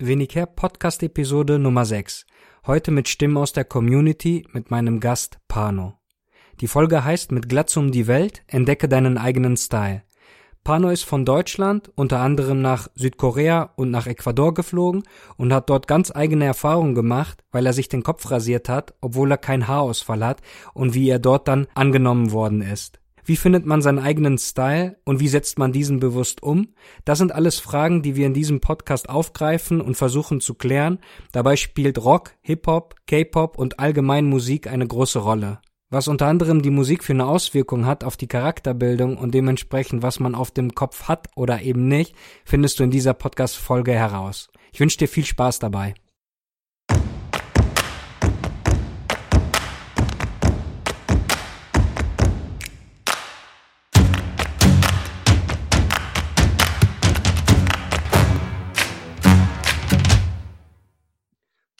Weniger Podcast Episode Nummer 6. Heute mit Stimmen aus der Community mit meinem Gast Pano. Die Folge heißt Mit Glatz um die Welt, entdecke deinen eigenen Style. Pano ist von Deutschland unter anderem nach Südkorea und nach Ecuador geflogen und hat dort ganz eigene Erfahrungen gemacht, weil er sich den Kopf rasiert hat, obwohl er kein Haarausfall hat und wie er dort dann angenommen worden ist. Wie findet man seinen eigenen Style und wie setzt man diesen bewusst um? Das sind alles Fragen, die wir in diesem Podcast aufgreifen und versuchen zu klären. Dabei spielt Rock, Hip-Hop, K-Pop und allgemein Musik eine große Rolle. Was unter anderem die Musik für eine Auswirkung hat auf die Charakterbildung und dementsprechend, was man auf dem Kopf hat oder eben nicht, findest du in dieser Podcast-Folge heraus. Ich wünsche dir viel Spaß dabei.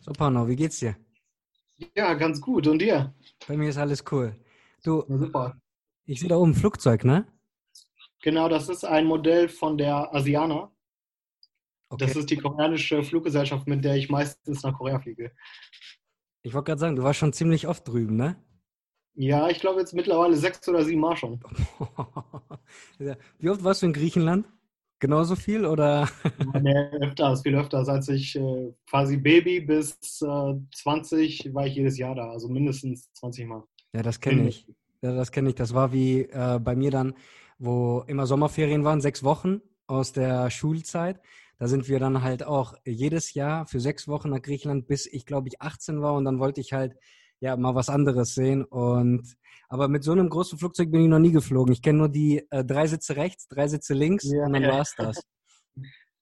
So, Pano, wie geht's dir? Ja, ganz gut. Und dir? Bei mir ist alles cool. Du, Ja, super. ich sehe da oben ein Flugzeug, ne? Genau, das ist ein Modell von der Asiana. Okay. Das ist die koreanische Fluggesellschaft, mit der ich meistens nach Korea fliege. Ich wollte gerade sagen, du warst schon ziemlich oft drüben, ne? Ja, ich glaube jetzt mittlerweile sechs oder sieben Mal schon. Wie oft warst du in Griechenland? Genauso viel oder? Nee, öfters, viel öfters. Als ich äh, quasi Baby bis äh, 20 war ich jedes Jahr da, also mindestens 20 Mal. Ja, das kenne ich. Ja, das kenne ich. Das war wie äh, bei mir dann, wo immer Sommerferien waren, sechs Wochen aus der Schulzeit. Da sind wir dann halt auch jedes Jahr für sechs Wochen nach Griechenland, bis ich glaube ich 18 war und dann wollte ich halt ja mal was anderes sehen. Und aber mit so einem großen Flugzeug bin ich noch nie geflogen. Ich kenne nur die äh, drei Sitze rechts, drei Sitze links Ja, und dann ja. war's das.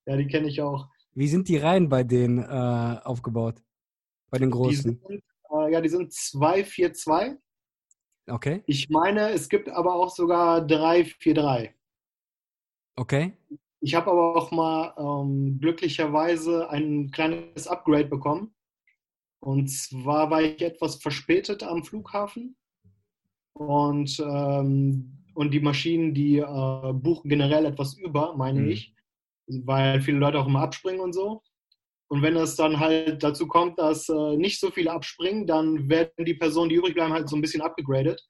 Ja, die kenne ich auch. Wie sind die Reihen bei denen äh, aufgebaut? Bei den Die großen? sind, äh, ja, die sind 242. Okay, Ich meine, es gibt aber auch sogar 343. okay. Ich habe aber auch mal ähm, glücklicherweise ein kleines Upgrade bekommen. Und zwar war ich etwas verspätet am Flughafen. Und, ähm, und die Maschinen, die äh, buchen generell etwas über, meine Mhm. ich. Weil viele Leute auch immer abspringen und so. Und wenn es dann halt dazu kommt, dass äh, nicht so viele abspringen, dann werden die Personen, die übrig bleiben, halt so ein bisschen abgegradet.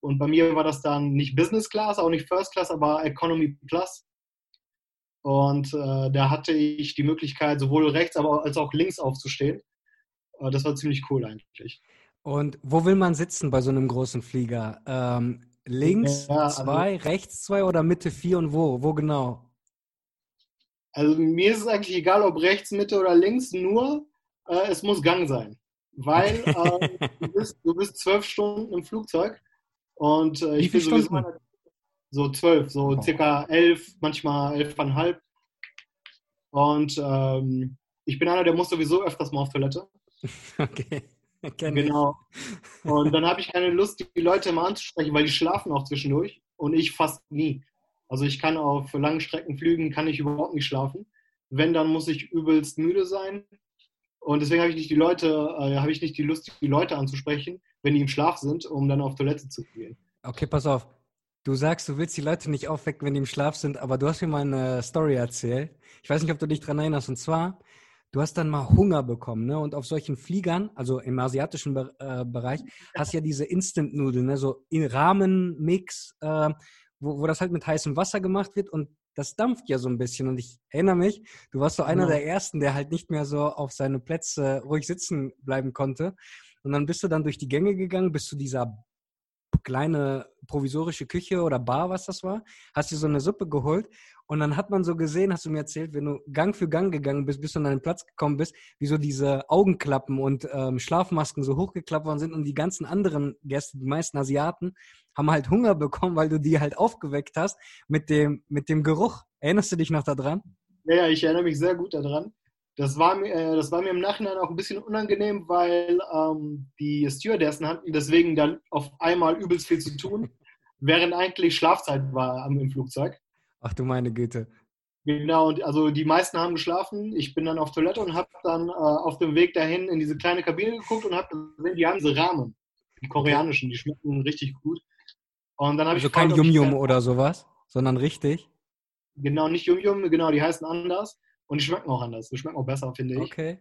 Und bei mir war das dann nicht Business Class, auch nicht First Class, aber Economy Plus. Und äh, da hatte ich die Möglichkeit, sowohl rechts aber als auch links aufzustehen. Das war ziemlich cool eigentlich. Und wo will man sitzen bei so einem großen Flieger? Ähm, links Ja, also- zwei, rechts zwei oder Mitte vier und wo? Wo genau? Also mir ist es eigentlich egal, ob rechts, Mitte oder links, nur äh, es muss Gang sein. Weil äh, du, bist, du bist zwölf Stunden im Flugzeug und äh, ich bin sowieso Stunden? einer- so zwölf, so Oh. circa elf, manchmal elfeinhalb. Und ähm, ich bin einer, der muss sowieso öfters mal auf Toilette. Okay. Genau. Und dann habe ich keine Lust, die Leute mal anzusprechen, weil die schlafen auch zwischendurch und ich fast nie. Also ich kann auf langen Streckenflügen kann ich überhaupt nicht schlafen. Wenn, dann muss ich übelst müde sein. Und deswegen habe ich nicht die Leute, äh, habe ich nicht die Lust, die Leute anzusprechen, wenn die im Schlaf sind, um dann auf Toilette zu gehen. Okay, pass auf. Du sagst, du willst die Leute nicht aufwecken, wenn die im Schlaf sind, aber du hast mir mal eine Story erzählt. Ich weiß nicht, ob du dich dran erinnerst. Und zwar, du hast dann mal Hunger bekommen, ne? Und auf solchen Fliegern, also im asiatischen Be äh, Bereich, hast ja diese Instant-Nudeln, ne? So in Ramen-Mix, äh, wo, wo das halt mit heißem Wasser gemacht wird und das dampft ja so ein bisschen. Und ich erinnere mich, du warst so einer Genau. der ersten, der halt nicht mehr so auf seine Plätze ruhig sitzen bleiben konnte. Und dann bist du dann durch die Gänge gegangen, bis zu dieser kleine provisorische Küche oder Bar, was das war, hast dir so eine Suppe geholt und dann hat man so gesehen, hast du mir erzählt, wenn du Gang für Gang gegangen bist, bis du an deinen Platz gekommen bist, wie so diese Augenklappen und ähm, Schlafmasken so hochgeklappt worden sind und die ganzen anderen Gäste, die meisten Asiaten, haben halt Hunger bekommen, weil du die halt aufgeweckt hast mit dem, mit dem Geruch. Erinnerst du dich noch daran? Ja, ja, ich erinnere mich sehr gut daran. Das war mir, äh, das war mir im Nachhinein auch ein bisschen unangenehm, weil ähm, die Stewardessen hatten deswegen dann auf einmal übelst viel zu tun, während eigentlich Schlafzeit war im Flugzeug. Ach du meine Güte. Genau, und also die meisten haben geschlafen. Ich bin dann auf Toilette und habe dann äh, auf dem Weg dahin in diese kleine Kabine geguckt und habe gesehen, die haben diese Rahmen, die koreanischen, die schmecken richtig gut. Und dann habe Also ich kein Yum-Yum gerne- oder sowas, sondern richtig. Genau, nicht Yum Yum, genau, die heißen anders. Und die schmecken auch anders. Die schmecken auch besser, finde ich. Okay.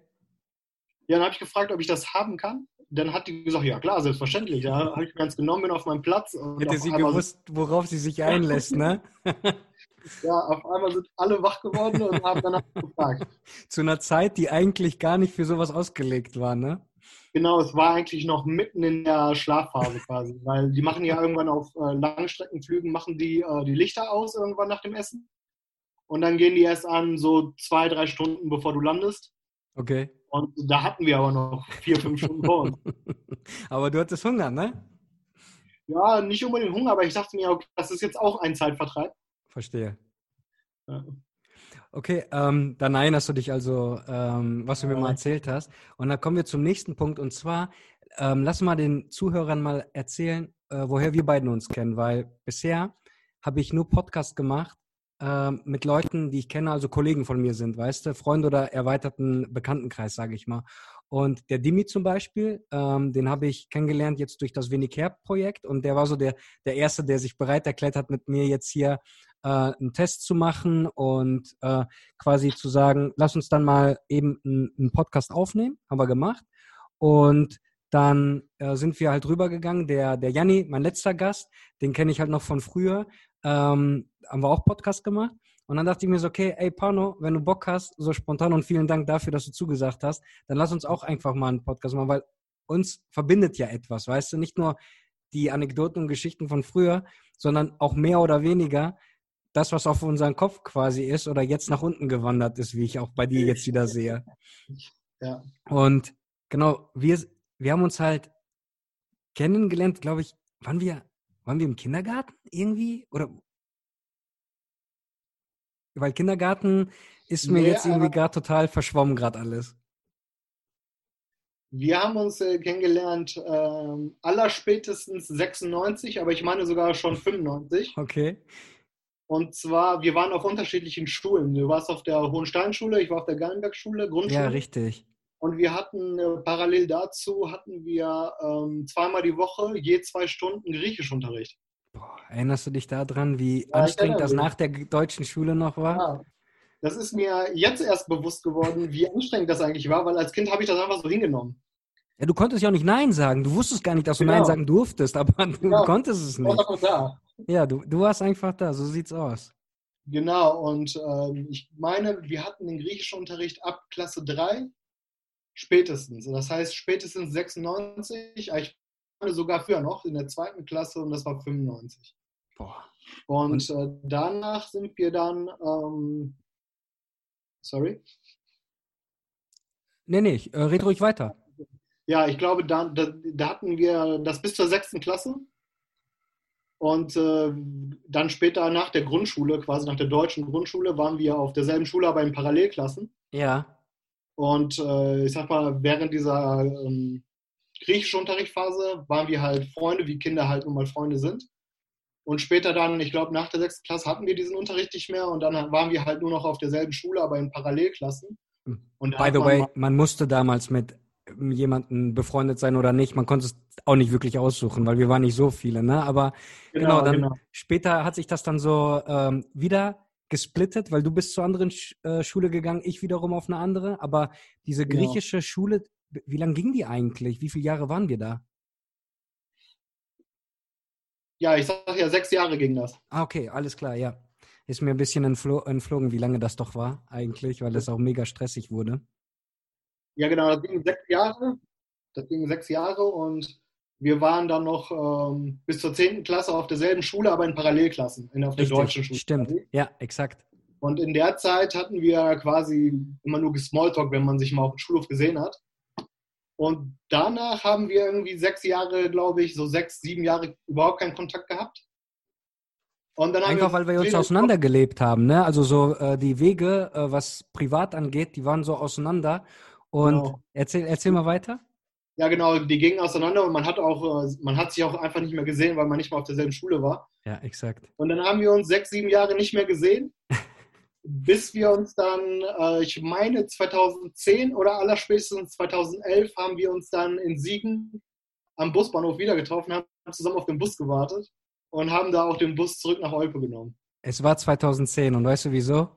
Ja, dann habe ich gefragt, ob ich das haben kann. Dann hat die gesagt, ja klar, selbstverständlich. Ja, habe ich ganz genommen, bin auf meinem Platz. Hätte sie gewusst, worauf sie sich einlässt, ne? Ja, auf einmal sind alle wach geworden und haben danach gefragt. Zu einer Zeit, die eigentlich gar nicht für sowas ausgelegt war, ne? Genau, es war eigentlich noch mitten in der Schlafphase quasi, weil die machen ja irgendwann auf äh, Langstreckenflügen, machen die äh, die Lichter aus irgendwann nach dem Essen. Und dann gehen die erst an, so zwei, drei Stunden bevor du landest. Okay. Und da hatten wir aber noch vier, fünf Stunden vor uns. aber du hattest Hunger, ne? Ja, nicht unbedingt Hunger, aber ich dachte mir, okay, das ist jetzt auch ein Zeitvertreib. Verstehe. Ja. Okay, ähm, dann erinnerst du dich also, ähm, was du mir mal erzählt hast. Und dann kommen wir zum nächsten Punkt. Und zwar, ähm, lass mal den Zuhörern mal erzählen, äh, woher wir beiden uns kennen. Weil bisher habe ich nur Podcast gemacht ähm, mit Leuten, die ich kenne, also Kollegen von mir sind, weißt du, Freunde oder erweiterten Bekanntenkreis, sage ich mal. Und der Dimi zum Beispiel, ähm, den habe ich kennengelernt jetzt durch das Wenig Projekt und der war so der, der Erste, der sich bereit erklärt hat, mit mir jetzt hier äh, einen Test zu machen und äh, quasi zu sagen, lass uns dann mal eben einen, Podcast aufnehmen, haben wir gemacht. Und dann äh, sind wir halt rübergegangen. Der, der Janni, mein letzter Gast, den kenne ich halt noch von früher, ähm, haben wir auch Podcast gemacht. Und dann dachte ich mir so, okay, ey Pano, wenn du Bock hast, so spontan und vielen Dank dafür, dass du zugesagt hast, dann lass uns auch einfach mal einen Podcast machen, weil uns verbindet ja etwas, weißt du, nicht nur die Anekdoten und Geschichten von früher, sondern auch mehr oder weniger das, was auf unseren Kopf quasi ist oder jetzt nach unten gewandert ist, wie ich auch bei dir jetzt wieder sehe. Ja. Und genau, wir, wir haben uns halt kennengelernt, glaube ich, waren wir, waren wir im Kindergarten irgendwie? Oder weil Kindergarten ist mir Nee, jetzt irgendwie gerade total verschwommen, gerade alles. Wir haben uns äh, kennengelernt, ähm, allerspätestens 96, aber ich meine sogar schon 95. Okay. Und zwar, wir waren auf unterschiedlichen Schulen. Du warst auf der Hohensteinschule, ich war auf der Gallenberg-Schule, Grundschule. Ja, richtig. Und wir hatten äh, parallel dazu hatten wir ähm, zweimal die Woche je zwei Stunden Griechischunterricht. Boah, erinnerst du dich daran, wie ich anstrengend das nach der deutschen Schule noch war? Ja. Das ist mir jetzt erst bewusst geworden, wie anstrengend das eigentlich war, weil als Kind habe ich das einfach so hingenommen. Ja, du konntest ja auch nicht Nein sagen. Du wusstest gar nicht, dass du Genau. Nein sagen durftest, aber du Genau. konntest es Ich war nicht. da. Ja, du, du warst einfach da. So sieht's aus. Genau, und ähm, ich meine, wir hatten den Griechischunterricht ab Klasse 3 spätestens. Das heißt spätestens 96, aber ich meine sogar früher noch, in der zweiten Klasse und das war 95. Boah. Und, äh, danach sind wir dann, ähm, sorry, Nee, nee, ich, äh, red ruhig weiter. Ja, ich glaube, da, da, da hatten wir das bis zur sechsten Klasse. Und äh, dann später nach der Grundschule, quasi nach der deutschen Grundschule, waren wir auf derselben Schule, aber in Parallelklassen. Ja. Und äh, ich sag mal, während dieser ähm, griechischen Unterrichtsphase waren wir halt Freunde, wie Kinder halt nun mal Freunde sind. Und später dann, ich glaube, nach der sechsten Klasse hatten wir diesen Unterricht nicht mehr und dann waren wir halt nur noch auf derselben Schule, aber in Parallelklassen. Und da By the way, man musste damals mit jemandem befreundet sein oder nicht. Man konnte es auch nicht wirklich aussuchen, weil wir waren nicht so viele, ne? Aber genau, dann später hat sich das dann so ähm, wieder gesplittet, weil du bist zur anderen Sch äh, Schule gegangen, ich wiederum auf eine andere. Aber diese Genau. griechische Schule, wie lange ging die eigentlich? Wie viele Jahre waren wir da? Ja, ich sag ja, sechs Jahre ging das. Ah, okay, alles klar, ja. Ist mir ein bisschen entflo entflogen, wie lange das doch war eigentlich, weil das auch mega stressig wurde. Ja, genau, das ging sechs Jahre. Das ging sechs Jahre und wir waren dann noch ähm, bis zur zehnten Klasse auf derselben Schule, aber in Parallelklassen, in, auf der deutschen Schule. stimmt. Ja, exakt. Und in der Zeit hatten wir quasi immer nur Smalltalk, wenn man sich mal auf dem Schulhof gesehen hat. Und danach haben wir irgendwie sechs Jahre, glaube ich, so sechs, sieben Jahre überhaupt keinen Kontakt gehabt. Und dann haben Einfach weil wir uns auseinandergelebt haben, ne? Also so äh, die Wege, äh, was privat angeht, die waren so auseinander. Und Genau. erzähl, erzähl mal weiter. Ja, genau, die gingen auseinander und man hat auch, äh, man hat sich auch einfach nicht mehr gesehen, weil man nicht mal auf derselben Schule war. Ja, exakt. Und dann haben wir uns sechs, sieben Jahre nicht mehr gesehen, bis wir uns dann, äh, ich meine 2010 oder allerspätestens 2011 haben wir uns dann in Siegen am Busbahnhof wieder getroffen, haben zusammen auf den Bus gewartet und haben da auch den Bus zurück nach Olpe genommen. Es war 2010 und weißt du wieso?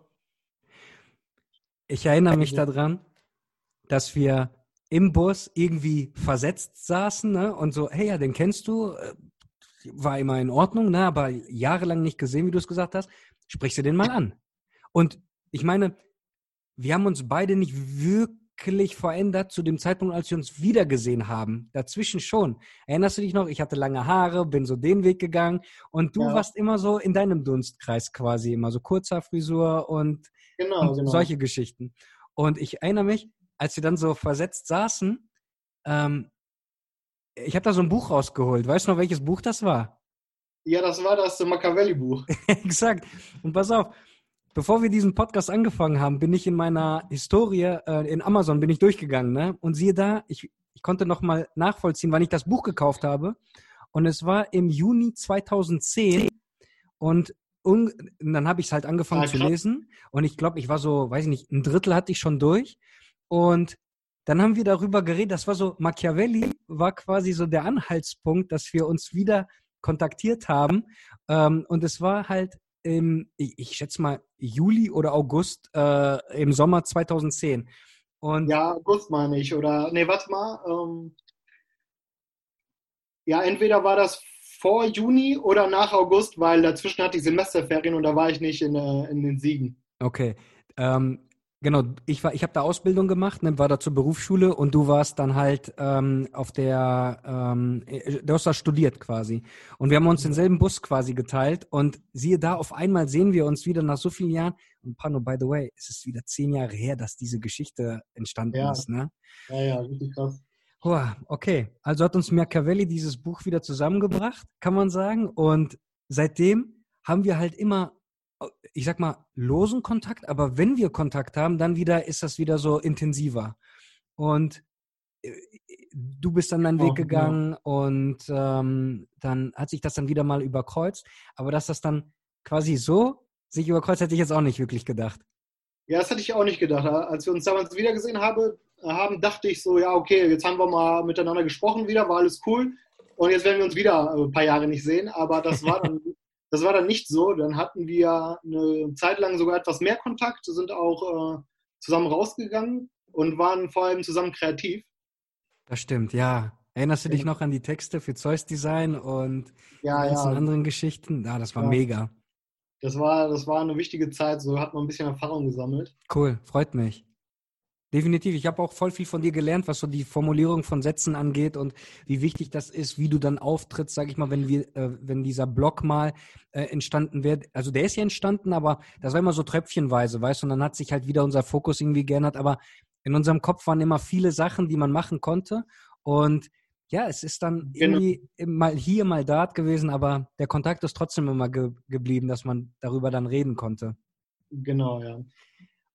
Ich erinnere mich daran, dass wir im Bus irgendwie versetzt saßen ne? und so, hey, ja, den kennst du, äh, war immer in Ordnung, ne? aber jahrelang nicht gesehen, wie du es gesagt hast, sprichst du den mal an. Und ich meine, wir haben uns beide nicht wirklich verändert zu dem Zeitpunkt, als wir uns wiedergesehen haben. Dazwischen schon. Erinnerst du dich noch? Ich hatte lange Haare, bin so den Weg gegangen und du ja. warst immer so in deinem Dunstkreis quasi, immer so kurzer Frisur und, genau, und genau. solche Geschichten. Und ich erinnere mich, als wir dann so versetzt saßen, ähm, ich habe da so ein Buch rausgeholt. Weißt du noch, welches Buch das war? Ja, das war das Machiavelli-Buch. Exakt. Und pass auf, bevor wir diesen Podcast angefangen haben, bin ich in meiner Historie äh, in Amazon bin ich durchgegangen, ne? Und siehe da, ich, ich konnte noch mal nachvollziehen, wann ich das Buch gekauft habe. Und es war im Juni 2010 und und dann habe ich es halt angefangen ja, zu lesen und ich glaube, ich war so, weiß ich nicht, ein Drittel hatte ich schon durch und dann haben wir darüber geredet, das war so, Machiavelli war quasi so der Anhaltspunkt, dass wir uns wieder kontaktiert haben. Ähm, und es war halt im, ich, schätze mal, Juli oder August äh, im Sommer 2010. Und ja, August meine ich. Oder, nee, warte mal. Ähm, ja, entweder war das vor Juni oder nach August, weil dazwischen hatte ich Semesterferien und da war ich nicht in, äh, in den Siegen. Okay. Ähm, Genau, ich war, ich habe da Ausbildung gemacht, ne, war da zur Berufsschule und du warst dann halt ähm, auf der, ähm, äh, du hast da studiert quasi. Und wir haben uns denselben Bus quasi geteilt und siehe da, auf einmal sehen wir uns wieder nach so vielen Jahren. Und Pano, by the way, es ist wieder zehn Jahre her, dass diese Geschichte entstanden ja. ist, ne? Ja, ja, richtig krass. Oh, okay, also hat uns Machiavelli dieses Buch wieder zusammengebracht, kann man sagen. Und seitdem haben wir halt immer ich sag mal, losen Kontakt, aber wenn wir Kontakt haben, dann wieder ist das wieder so intensiver. Und äh, du bist dann deinen Weg gegangen ja. und ähm, dann hat sich das dann wieder mal überkreuzt. Aber dass das dann quasi so sich überkreuzt, hätte ich jetzt auch nicht wirklich gedacht. Ja, das hätte ich auch nicht gedacht. Als wir uns damals wiedergesehen habe, haben, dachte ich so, ja, okay, jetzt haben wir mal miteinander gesprochen wieder, war alles cool. Und jetzt werden wir uns wieder ein paar Jahre nicht sehen. Aber das war dann Das war dann nicht so. Dann hatten wir eine Zeit lang sogar etwas mehr Kontakt, sind auch äh, zusammen rausgegangen und waren vor allem zusammen kreativ. Das stimmt, ja. Erinnerst du dich noch an die Texte für Zeus Design und ja, die ganzen ja. anderen Geschichten? Ja, das war ja. mega. Das war, das war eine wichtige Zeit, so hat man ein bisschen Erfahrung gesammelt. Cool, freut mich. Definitiv. Ich habe auch voll viel von dir gelernt, was so die Formulierung von Sätzen angeht und wie wichtig das ist, wie du dann auftrittst, sage ich mal, wenn wir, äh, wenn dieser Blog mal äh, entstanden wird. Also der ist ja entstanden, aber das war immer so tröpfchenweise, weißt du, und dann hat sich halt wieder unser Fokus irgendwie geändert. Aber in unserem Kopf waren immer viele Sachen, die man machen konnte. Und ja, es ist dann genau. irgendwie mal hier, mal dort gewesen, aber der Kontakt ist trotzdem immer ge geblieben, dass man darüber dann reden konnte. Genau, ja.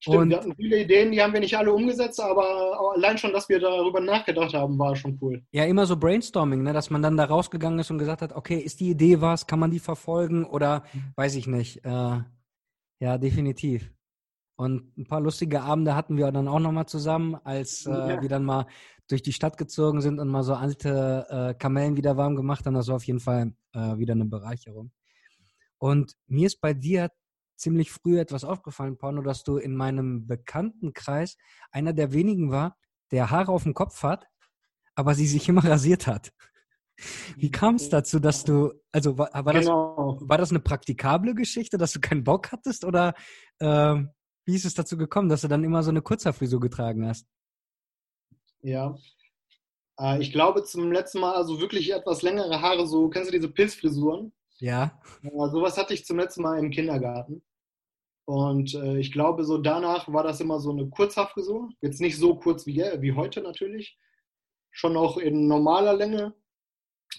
Stimmt, und wir hatten viele Ideen, die haben wir nicht alle umgesetzt, aber allein schon, dass wir darüber nachgedacht haben, war schon cool. Ja, immer so Brainstorming, ne? dass man dann da rausgegangen ist und gesagt hat, okay, ist die Idee was, kann man die verfolgen oder weiß ich nicht. Äh, ja, definitiv. Und ein paar lustige Abende hatten wir dann auch nochmal zusammen, als äh, ja. wir dann mal durch die Stadt gezogen sind und mal so alte äh, Kamellen wieder warm gemacht haben. Das war auf jeden Fall äh, wieder eine Bereicherung. Und mir ist bei dir ziemlich früh etwas aufgefallen, Porno, dass du in meinem Bekanntenkreis einer der wenigen war, der Haare auf dem Kopf hat, aber sie sich immer rasiert hat. Wie kam es dazu, dass du, also war, war, genau. das, war das eine praktikable Geschichte, dass du keinen Bock hattest oder äh, wie ist es dazu gekommen, dass du dann immer so eine Kurzhaarfrisur getragen hast? Ja, äh, ich glaube zum letzten Mal also wirklich etwas längere Haare, so kennst du diese Pilzfrisuren? Ja. Äh, sowas hatte ich zum letzten Mal im Kindergarten. Und äh, ich glaube, so danach war das immer so eine Kurzhaarfrisur. Jetzt nicht so kurz wie, wie heute natürlich. Schon auch in normaler Länge.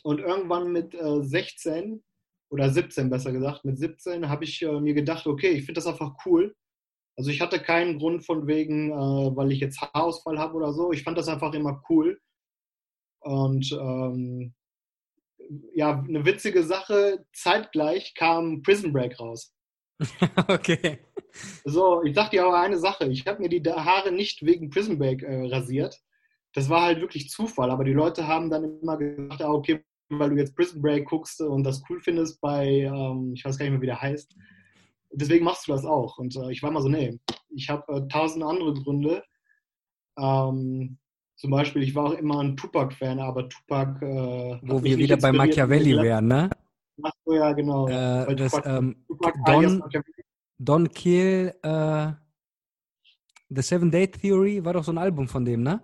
Und irgendwann mit äh, 16 oder 17 besser gesagt, mit 17 habe ich äh, mir gedacht, okay, ich finde das einfach cool. Also ich hatte keinen Grund von wegen, äh, weil ich jetzt Haarausfall habe oder so. Ich fand das einfach immer cool. Und ähm, ja, eine witzige Sache, zeitgleich kam Prison Break raus. okay. So, ich sag dir aber eine Sache. Ich habe mir die Haare nicht wegen Prison Break äh, rasiert. Das war halt wirklich Zufall. Aber die Leute haben dann immer gesagt, ah, okay, weil du jetzt Prison Break guckst und das cool findest bei, ähm, ich weiß gar nicht mehr, wie der heißt, deswegen machst du das auch. Und äh, ich war mal so, nee, ich habe äh, tausend andere Gründe. Ähm, zum Beispiel, ich war auch immer ein Tupac-Fan, aber Tupac. Äh, Wo wir wieder bei Machiavelli wären, ne? Ach so, ja, genau. Äh, das, ähm, Don, Don Kill, äh, The Seven Day Theory war doch so ein Album von dem, ne?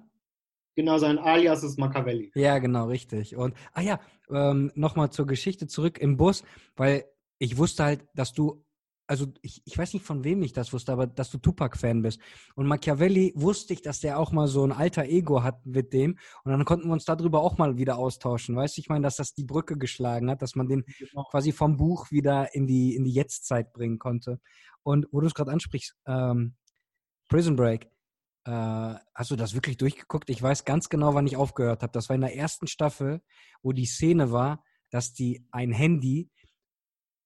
Genau, sein Alias ist Machiavelli. Ja, genau, richtig. Und, ah ja, ähm, nochmal zur Geschichte zurück im Bus, weil ich wusste halt, dass du also ich, ich weiß nicht von wem ich das wusste, aber dass du Tupac-Fan bist. Und Machiavelli wusste ich, dass der auch mal so ein alter Ego hat mit dem. Und dann konnten wir uns darüber auch mal wieder austauschen. Weißt du, ich meine, dass das die Brücke geschlagen hat, dass man den genau. quasi vom Buch wieder in die, in die Jetztzeit bringen konnte. Und wo du es gerade ansprichst, ähm, Prison Break, äh, hast du das wirklich durchgeguckt? Ich weiß ganz genau, wann ich aufgehört habe. Das war in der ersten Staffel, wo die Szene war, dass die ein Handy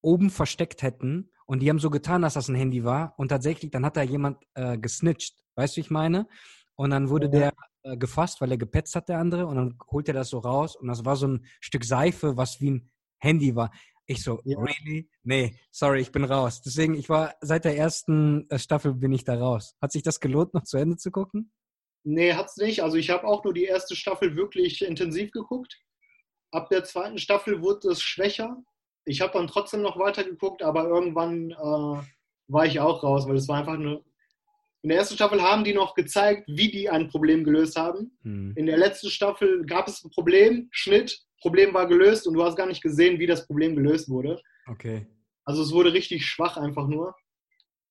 oben versteckt hätten und die haben so getan, dass das ein Handy war. Und tatsächlich, dann hat da jemand äh, gesnitcht. Weißt du, wie ich meine? Und dann wurde ja. der äh, gefasst, weil er gepetzt hat, der andere. Und dann holt er das so raus. Und das war so ein Stück Seife, was wie ein Handy war. Ich so, ja. really? Nee, sorry, ich bin raus. Deswegen, ich war seit der ersten äh, Staffel bin ich da raus. Hat sich das gelohnt, noch zu Ende zu gucken? Nee, hat's nicht. Also ich habe auch nur die erste Staffel wirklich intensiv geguckt. Ab der zweiten Staffel wurde es schwächer ich habe dann trotzdem noch weitergeguckt, aber irgendwann äh, war ich auch raus, weil es war einfach eine. In der ersten Staffel haben die noch gezeigt, wie die ein Problem gelöst haben. Mhm. In der letzten Staffel gab es ein Problem, Schnitt, Problem war gelöst und du hast gar nicht gesehen, wie das Problem gelöst wurde. Okay. Also es wurde richtig schwach einfach nur.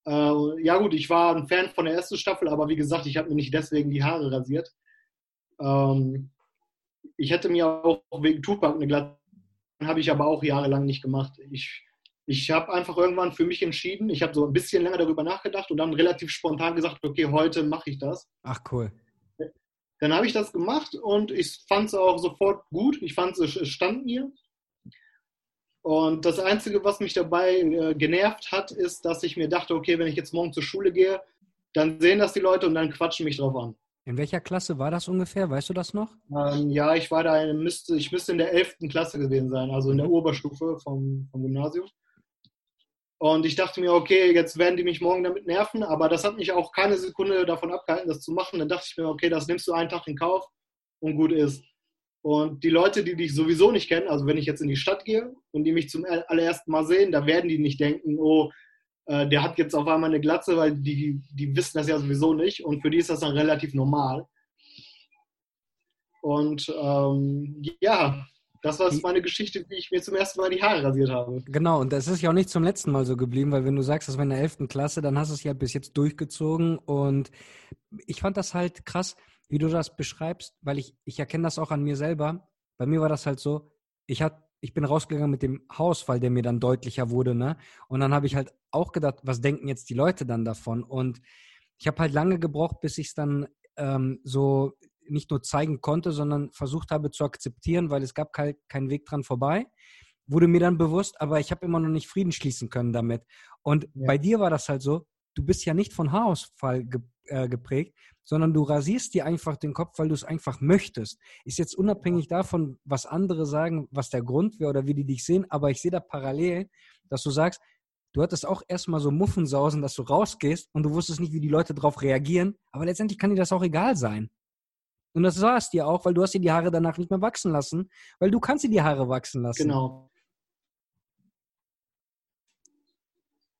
Äh, ja gut, ich war ein Fan von der ersten Staffel, aber wie gesagt, ich habe mir nicht deswegen die Haare rasiert. Ähm, ich hätte mir auch wegen Tupac eine glatte habe ich aber auch jahrelang nicht gemacht. Ich, ich habe einfach irgendwann für mich entschieden, ich habe so ein bisschen länger darüber nachgedacht und dann relativ spontan gesagt, okay, heute mache ich das. Ach cool. Dann habe ich das gemacht und ich fand es auch sofort gut. Ich fand es stand mir. Und das Einzige, was mich dabei äh, genervt hat, ist, dass ich mir dachte, okay, wenn ich jetzt morgen zur Schule gehe, dann sehen das die Leute und dann quatschen mich drauf an. In welcher Klasse war das ungefähr? Weißt du das noch? Ähm, ja, ich war da, müsste, ich müsste in der 11. Klasse gewesen sein, also in der mhm. Oberstufe vom, vom Gymnasium. Und ich dachte mir, okay, jetzt werden die mich morgen damit nerven, aber das hat mich auch keine Sekunde davon abgehalten, das zu machen. Dann dachte ich mir, okay, das nimmst du einen Tag in Kauf und gut ist. Und die Leute, die dich sowieso nicht kennen, also wenn ich jetzt in die Stadt gehe und die mich zum allerersten Mal sehen, da werden die nicht denken, oh, äh, der hat jetzt auf einmal eine Glatze, weil die, die wissen das ja sowieso nicht und für die ist das dann relativ normal. Und ähm, ja, das war meine Geschichte, wie ich mir zum ersten Mal die Haare rasiert habe. Genau, und das ist ja auch nicht zum letzten Mal so geblieben, weil wenn du sagst, das war in der 11. Klasse, dann hast du es ja bis jetzt durchgezogen. Und ich fand das halt krass, wie du das beschreibst, weil ich, ich erkenne das auch an mir selber. Bei mir war das halt so, ich hatte ich bin rausgegangen mit dem Hausfall, der mir dann deutlicher wurde, ne? Und dann habe ich halt auch gedacht, was denken jetzt die Leute dann davon? Und ich habe halt lange gebraucht, bis ich es dann ähm, so nicht nur zeigen konnte, sondern versucht habe zu akzeptieren, weil es gab kein, keinen Weg dran vorbei. Wurde mir dann bewusst, aber ich habe immer noch nicht Frieden schließen können damit. Und ja. bei dir war das halt so, du bist ja nicht von Haarausfall ge äh, geprägt, sondern du rasierst dir einfach den Kopf, weil du es einfach möchtest. Ist jetzt unabhängig davon, was andere sagen, was der Grund wäre oder wie die dich sehen, aber ich sehe da parallel, dass du sagst, du hattest auch erstmal so Muffensausen, dass du rausgehst und du wusstest nicht, wie die Leute darauf reagieren, aber letztendlich kann dir das auch egal sein. Und das war es dir auch, weil du hast dir die Haare danach nicht mehr wachsen lassen, weil du kannst dir die Haare wachsen lassen. Genau.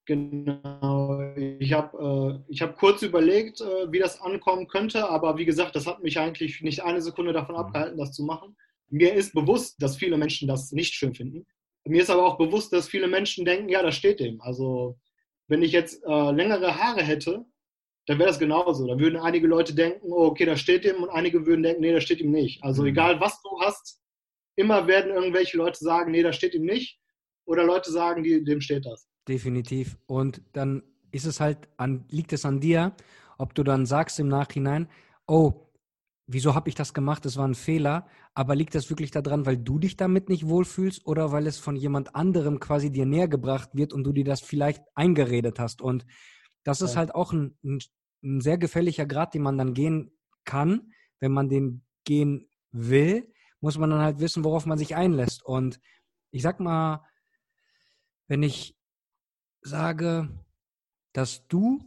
Genau. Ich habe äh, hab kurz überlegt, äh, wie das ankommen könnte, aber wie gesagt, das hat mich eigentlich nicht eine Sekunde davon mhm. abgehalten, das zu machen. Mir ist bewusst, dass viele Menschen das nicht schön finden. Mir ist aber auch bewusst, dass viele Menschen denken, ja, das steht dem. Also wenn ich jetzt äh, längere Haare hätte, dann wäre das genauso. Dann würden einige Leute denken, oh, okay, das steht ihm und einige würden denken, nee, das steht ihm nicht. Also mhm. egal, was du hast, immer werden irgendwelche Leute sagen, nee, das steht ihm nicht. Oder Leute sagen, die, dem steht das. Definitiv. Und dann ist es halt an, liegt es an dir, ob du dann sagst im Nachhinein, oh, wieso habe ich das gemacht? Das war ein Fehler. Aber liegt das wirklich daran, weil du dich damit nicht wohlfühlst oder weil es von jemand anderem quasi dir näher gebracht wird und du dir das vielleicht eingeredet hast? Und das ist ja. halt auch ein, ein, ein sehr gefährlicher Grad, den man dann gehen kann. Wenn man den gehen will, muss man dann halt wissen, worauf man sich einlässt. Und ich sag mal, wenn ich sage, dass du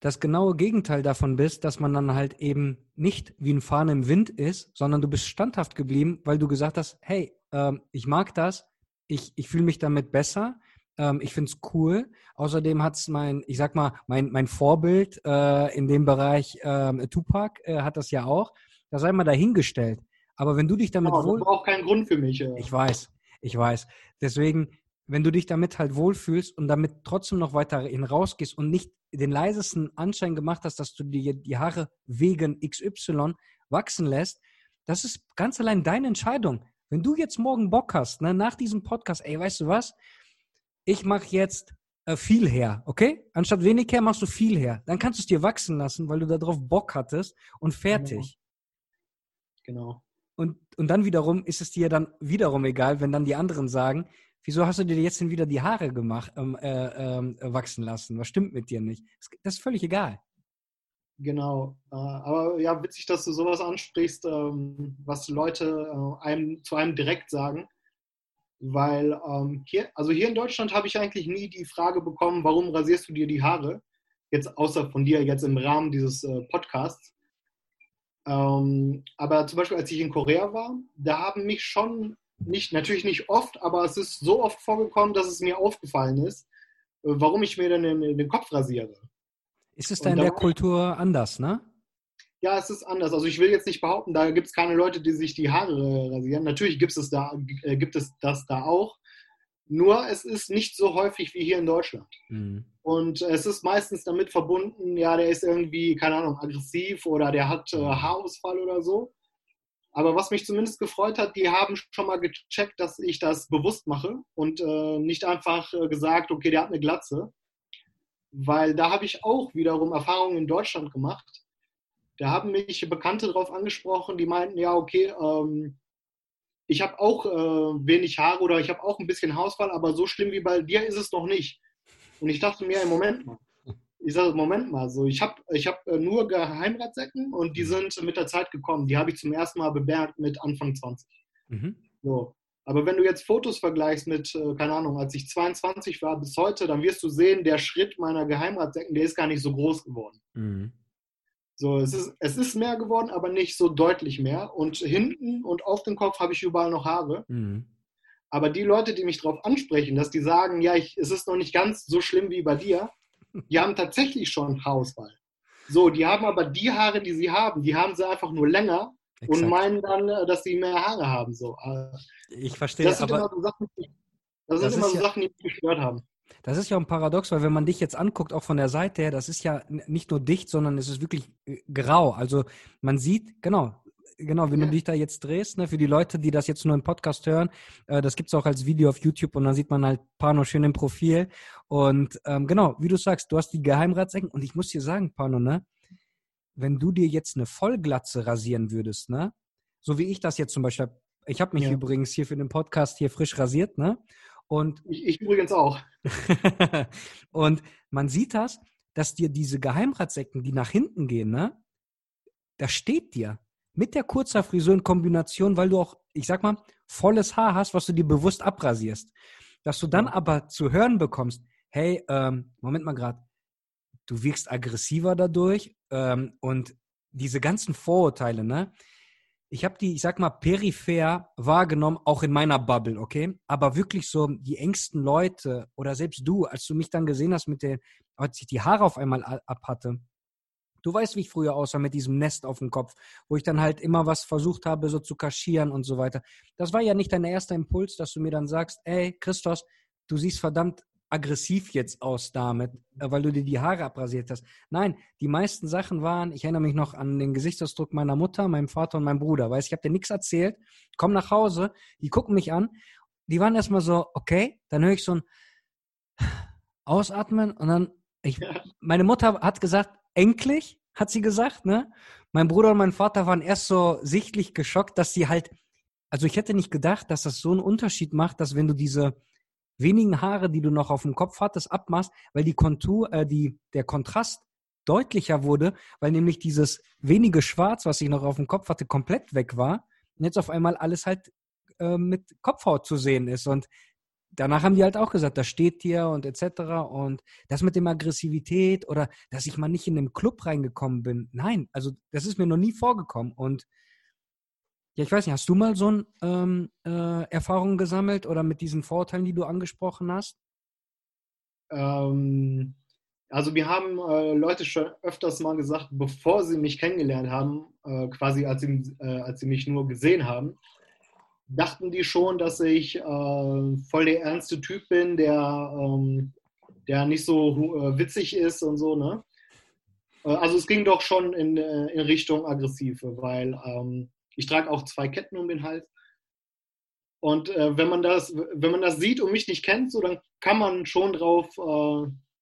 das genaue Gegenteil davon bist, dass man dann halt eben nicht wie ein Fahne im Wind ist, sondern du bist standhaft geblieben, weil du gesagt hast, hey, ähm, ich mag das, ich, ich fühle mich damit besser, ähm, ich finde es cool. Außerdem hat es mein, ich sag mal, mein, mein Vorbild äh, in dem Bereich ähm, Tupac äh, hat das ja auch. Da sei mal dahingestellt. Aber wenn du dich damit genau, wohl... Das war auch kein Grund für mich. Äh. Ich weiß, ich weiß. Deswegen, wenn du dich damit halt wohlfühlst und damit trotzdem noch weiter hinausgehst und nicht den leisesten Anschein gemacht hast, dass du dir die Haare wegen XY wachsen lässt, das ist ganz allein deine Entscheidung. Wenn du jetzt morgen Bock hast, ne, nach diesem Podcast, ey, weißt du was? Ich mache jetzt äh, viel her, okay? Anstatt wenig her machst du viel her. Dann kannst du es dir wachsen lassen, weil du darauf Bock hattest und fertig. Genau. genau. Und, und dann wiederum ist es dir dann wiederum egal, wenn dann die anderen sagen, wieso hast du dir jetzt denn wieder die Haare gemacht, ähm, äh, äh, wachsen lassen? Was stimmt mit dir nicht? Das ist völlig egal. Genau. Äh, aber ja, witzig, dass du sowas ansprichst, ähm, was Leute äh, einem, zu einem direkt sagen. Weil ähm, hier, also hier in Deutschland habe ich eigentlich nie die Frage bekommen, warum rasierst du dir die Haare? Jetzt außer von dir jetzt im Rahmen dieses äh, Podcasts. Ähm, aber zum Beispiel, als ich in Korea war, da haben mich schon nicht, natürlich nicht oft, aber es ist so oft vorgekommen, dass es mir aufgefallen ist, äh, warum ich mir dann den, den Kopf rasiere. Ist es da in der Kultur anders, ne? Ja, es ist anders. Also ich will jetzt nicht behaupten, da gibt es keine Leute, die sich die Haare rasieren. Natürlich gibt es, da, äh, gibt es das da auch. Nur es ist nicht so häufig wie hier in Deutschland. Mhm. Und es ist meistens damit verbunden, ja, der ist irgendwie, keine Ahnung, aggressiv oder der hat äh, mhm. Haarausfall oder so. Aber was mich zumindest gefreut hat, die haben schon mal gecheckt, dass ich das bewusst mache und äh, nicht einfach äh, gesagt, okay, der hat eine Glatze. Weil da habe ich auch wiederum Erfahrungen in Deutschland gemacht. Da haben mich Bekannte darauf angesprochen, die meinten, ja, okay, ähm, ich habe auch äh, wenig Haare oder ich habe auch ein bisschen Haarausfall, aber so schlimm wie bei dir ist es noch nicht. Und ich dachte mir, im Moment mal, ich sage, Moment mal, so, ich habe ich hab äh, nur Geheimratsecken und die mhm. sind mit der Zeit gekommen. Die habe ich zum ersten Mal bemerkt mit Anfang 20. Mhm. So. Aber wenn du jetzt Fotos vergleichst mit, äh, keine Ahnung, als ich 22 war bis heute, dann wirst du sehen, der Schritt meiner Geheimratsecken, der ist gar nicht so groß geworden. Mhm. So, es ist, es ist mehr geworden, aber nicht so deutlich mehr. Und hinten und auf dem Kopf habe ich überall noch Haare. Mhm. Aber die Leute, die mich darauf ansprechen, dass die sagen, ja, ich, es ist noch nicht ganz so schlimm wie bei dir, die haben tatsächlich schon Haarausfall. So, die haben aber die Haare, die sie haben, die haben sie einfach nur länger Exakt. und meinen dann, äh, dass sie mehr Haare haben. So. Äh, ich verstehe, das sind aber immer so Sachen, das, das sind immer so ja, Sachen, die mich gestört haben. Das ist ja ein Paradox, weil wenn man dich jetzt anguckt, auch von der Seite her, das ist ja nicht nur dicht, sondern es ist wirklich äh, grau. Also man sieht, genau, genau, wenn ja. du dich da jetzt drehst, ne, für die Leute, die das jetzt nur im Podcast hören, äh, das es auch als Video auf YouTube und dann sieht man halt Pano schön im Profil. Und ähm, genau, wie du sagst, du hast die Geheimratsecken und ich muss dir sagen, Pano, ne, wenn du dir jetzt eine Vollglatze rasieren würdest, ne, so wie ich das jetzt zum Beispiel, ich habe mich ja. übrigens hier für den Podcast hier frisch rasiert, ne, und ich, ich übrigens auch. und man sieht das, dass dir diese Geheimratsecken, die nach hinten gehen, ne, da steht dir mit der kurzer Frisur in Kombination, weil du auch, ich sag mal, volles Haar hast, was du dir bewusst abrasierst. Dass du dann aber zu hören bekommst, hey, ähm, Moment mal gerade, du wirkst aggressiver dadurch ähm, und diese ganzen Vorurteile, ne? Ich habe die, ich sag mal, peripher wahrgenommen, auch in meiner Bubble, okay? Aber wirklich so die engsten Leute oder selbst du, als du mich dann gesehen hast mit den, als ich die Haare auf einmal ab hatte, Du weißt, wie ich früher aussah mit diesem Nest auf dem Kopf, wo ich dann halt immer was versucht habe, so zu kaschieren und so weiter. Das war ja nicht dein erster Impuls, dass du mir dann sagst, ey, Christos, du siehst verdammt aggressiv jetzt aus damit, äh, weil du dir die Haare abrasiert hast. Nein, die meisten Sachen waren, ich erinnere mich noch an den Gesichtsausdruck meiner Mutter, meinem Vater und meinem Bruder. Weißt, ich habe dir nichts erzählt, komm nach Hause, die gucken mich an, die waren erstmal so, okay, dann höre ich so ein Ausatmen und dann, ich, meine Mutter hat gesagt, endlich, hat sie gesagt, ne? Mein Bruder und mein Vater waren erst so sichtlich geschockt, dass sie halt, also ich hätte nicht gedacht, dass das so einen Unterschied macht, dass wenn du diese wenigen Haare, die du noch auf dem Kopf hattest, abmachst, weil die Kontur, äh, die, der Kontrast deutlicher wurde, weil nämlich dieses wenige Schwarz, was ich noch auf dem Kopf hatte, komplett weg war und jetzt auf einmal alles halt äh, mit Kopfhaut zu sehen ist und danach haben die halt auch gesagt, da steht dir und etc. Und das mit dem Aggressivität oder dass ich mal nicht in den Club reingekommen bin. Nein, also das ist mir noch nie vorgekommen. Und ja, ich weiß nicht, hast du mal so eine ähm, äh, Erfahrung gesammelt oder mit diesen Vorurteilen, die du angesprochen hast? Ähm, also mir haben äh, Leute schon öfters mal gesagt, bevor sie mich kennengelernt haben, äh, quasi als sie, äh, als sie mich nur gesehen haben, dachten die schon, dass ich äh, voll der ernste Typ bin, der, ähm, der nicht so äh, witzig ist und so, ne? Äh, also es ging doch schon in, äh, in Richtung aggressive, weil ähm, ich trage auch zwei Ketten um den Hals. Und äh, wenn man das, wenn man das sieht und mich nicht kennt, so dann kann man schon drauf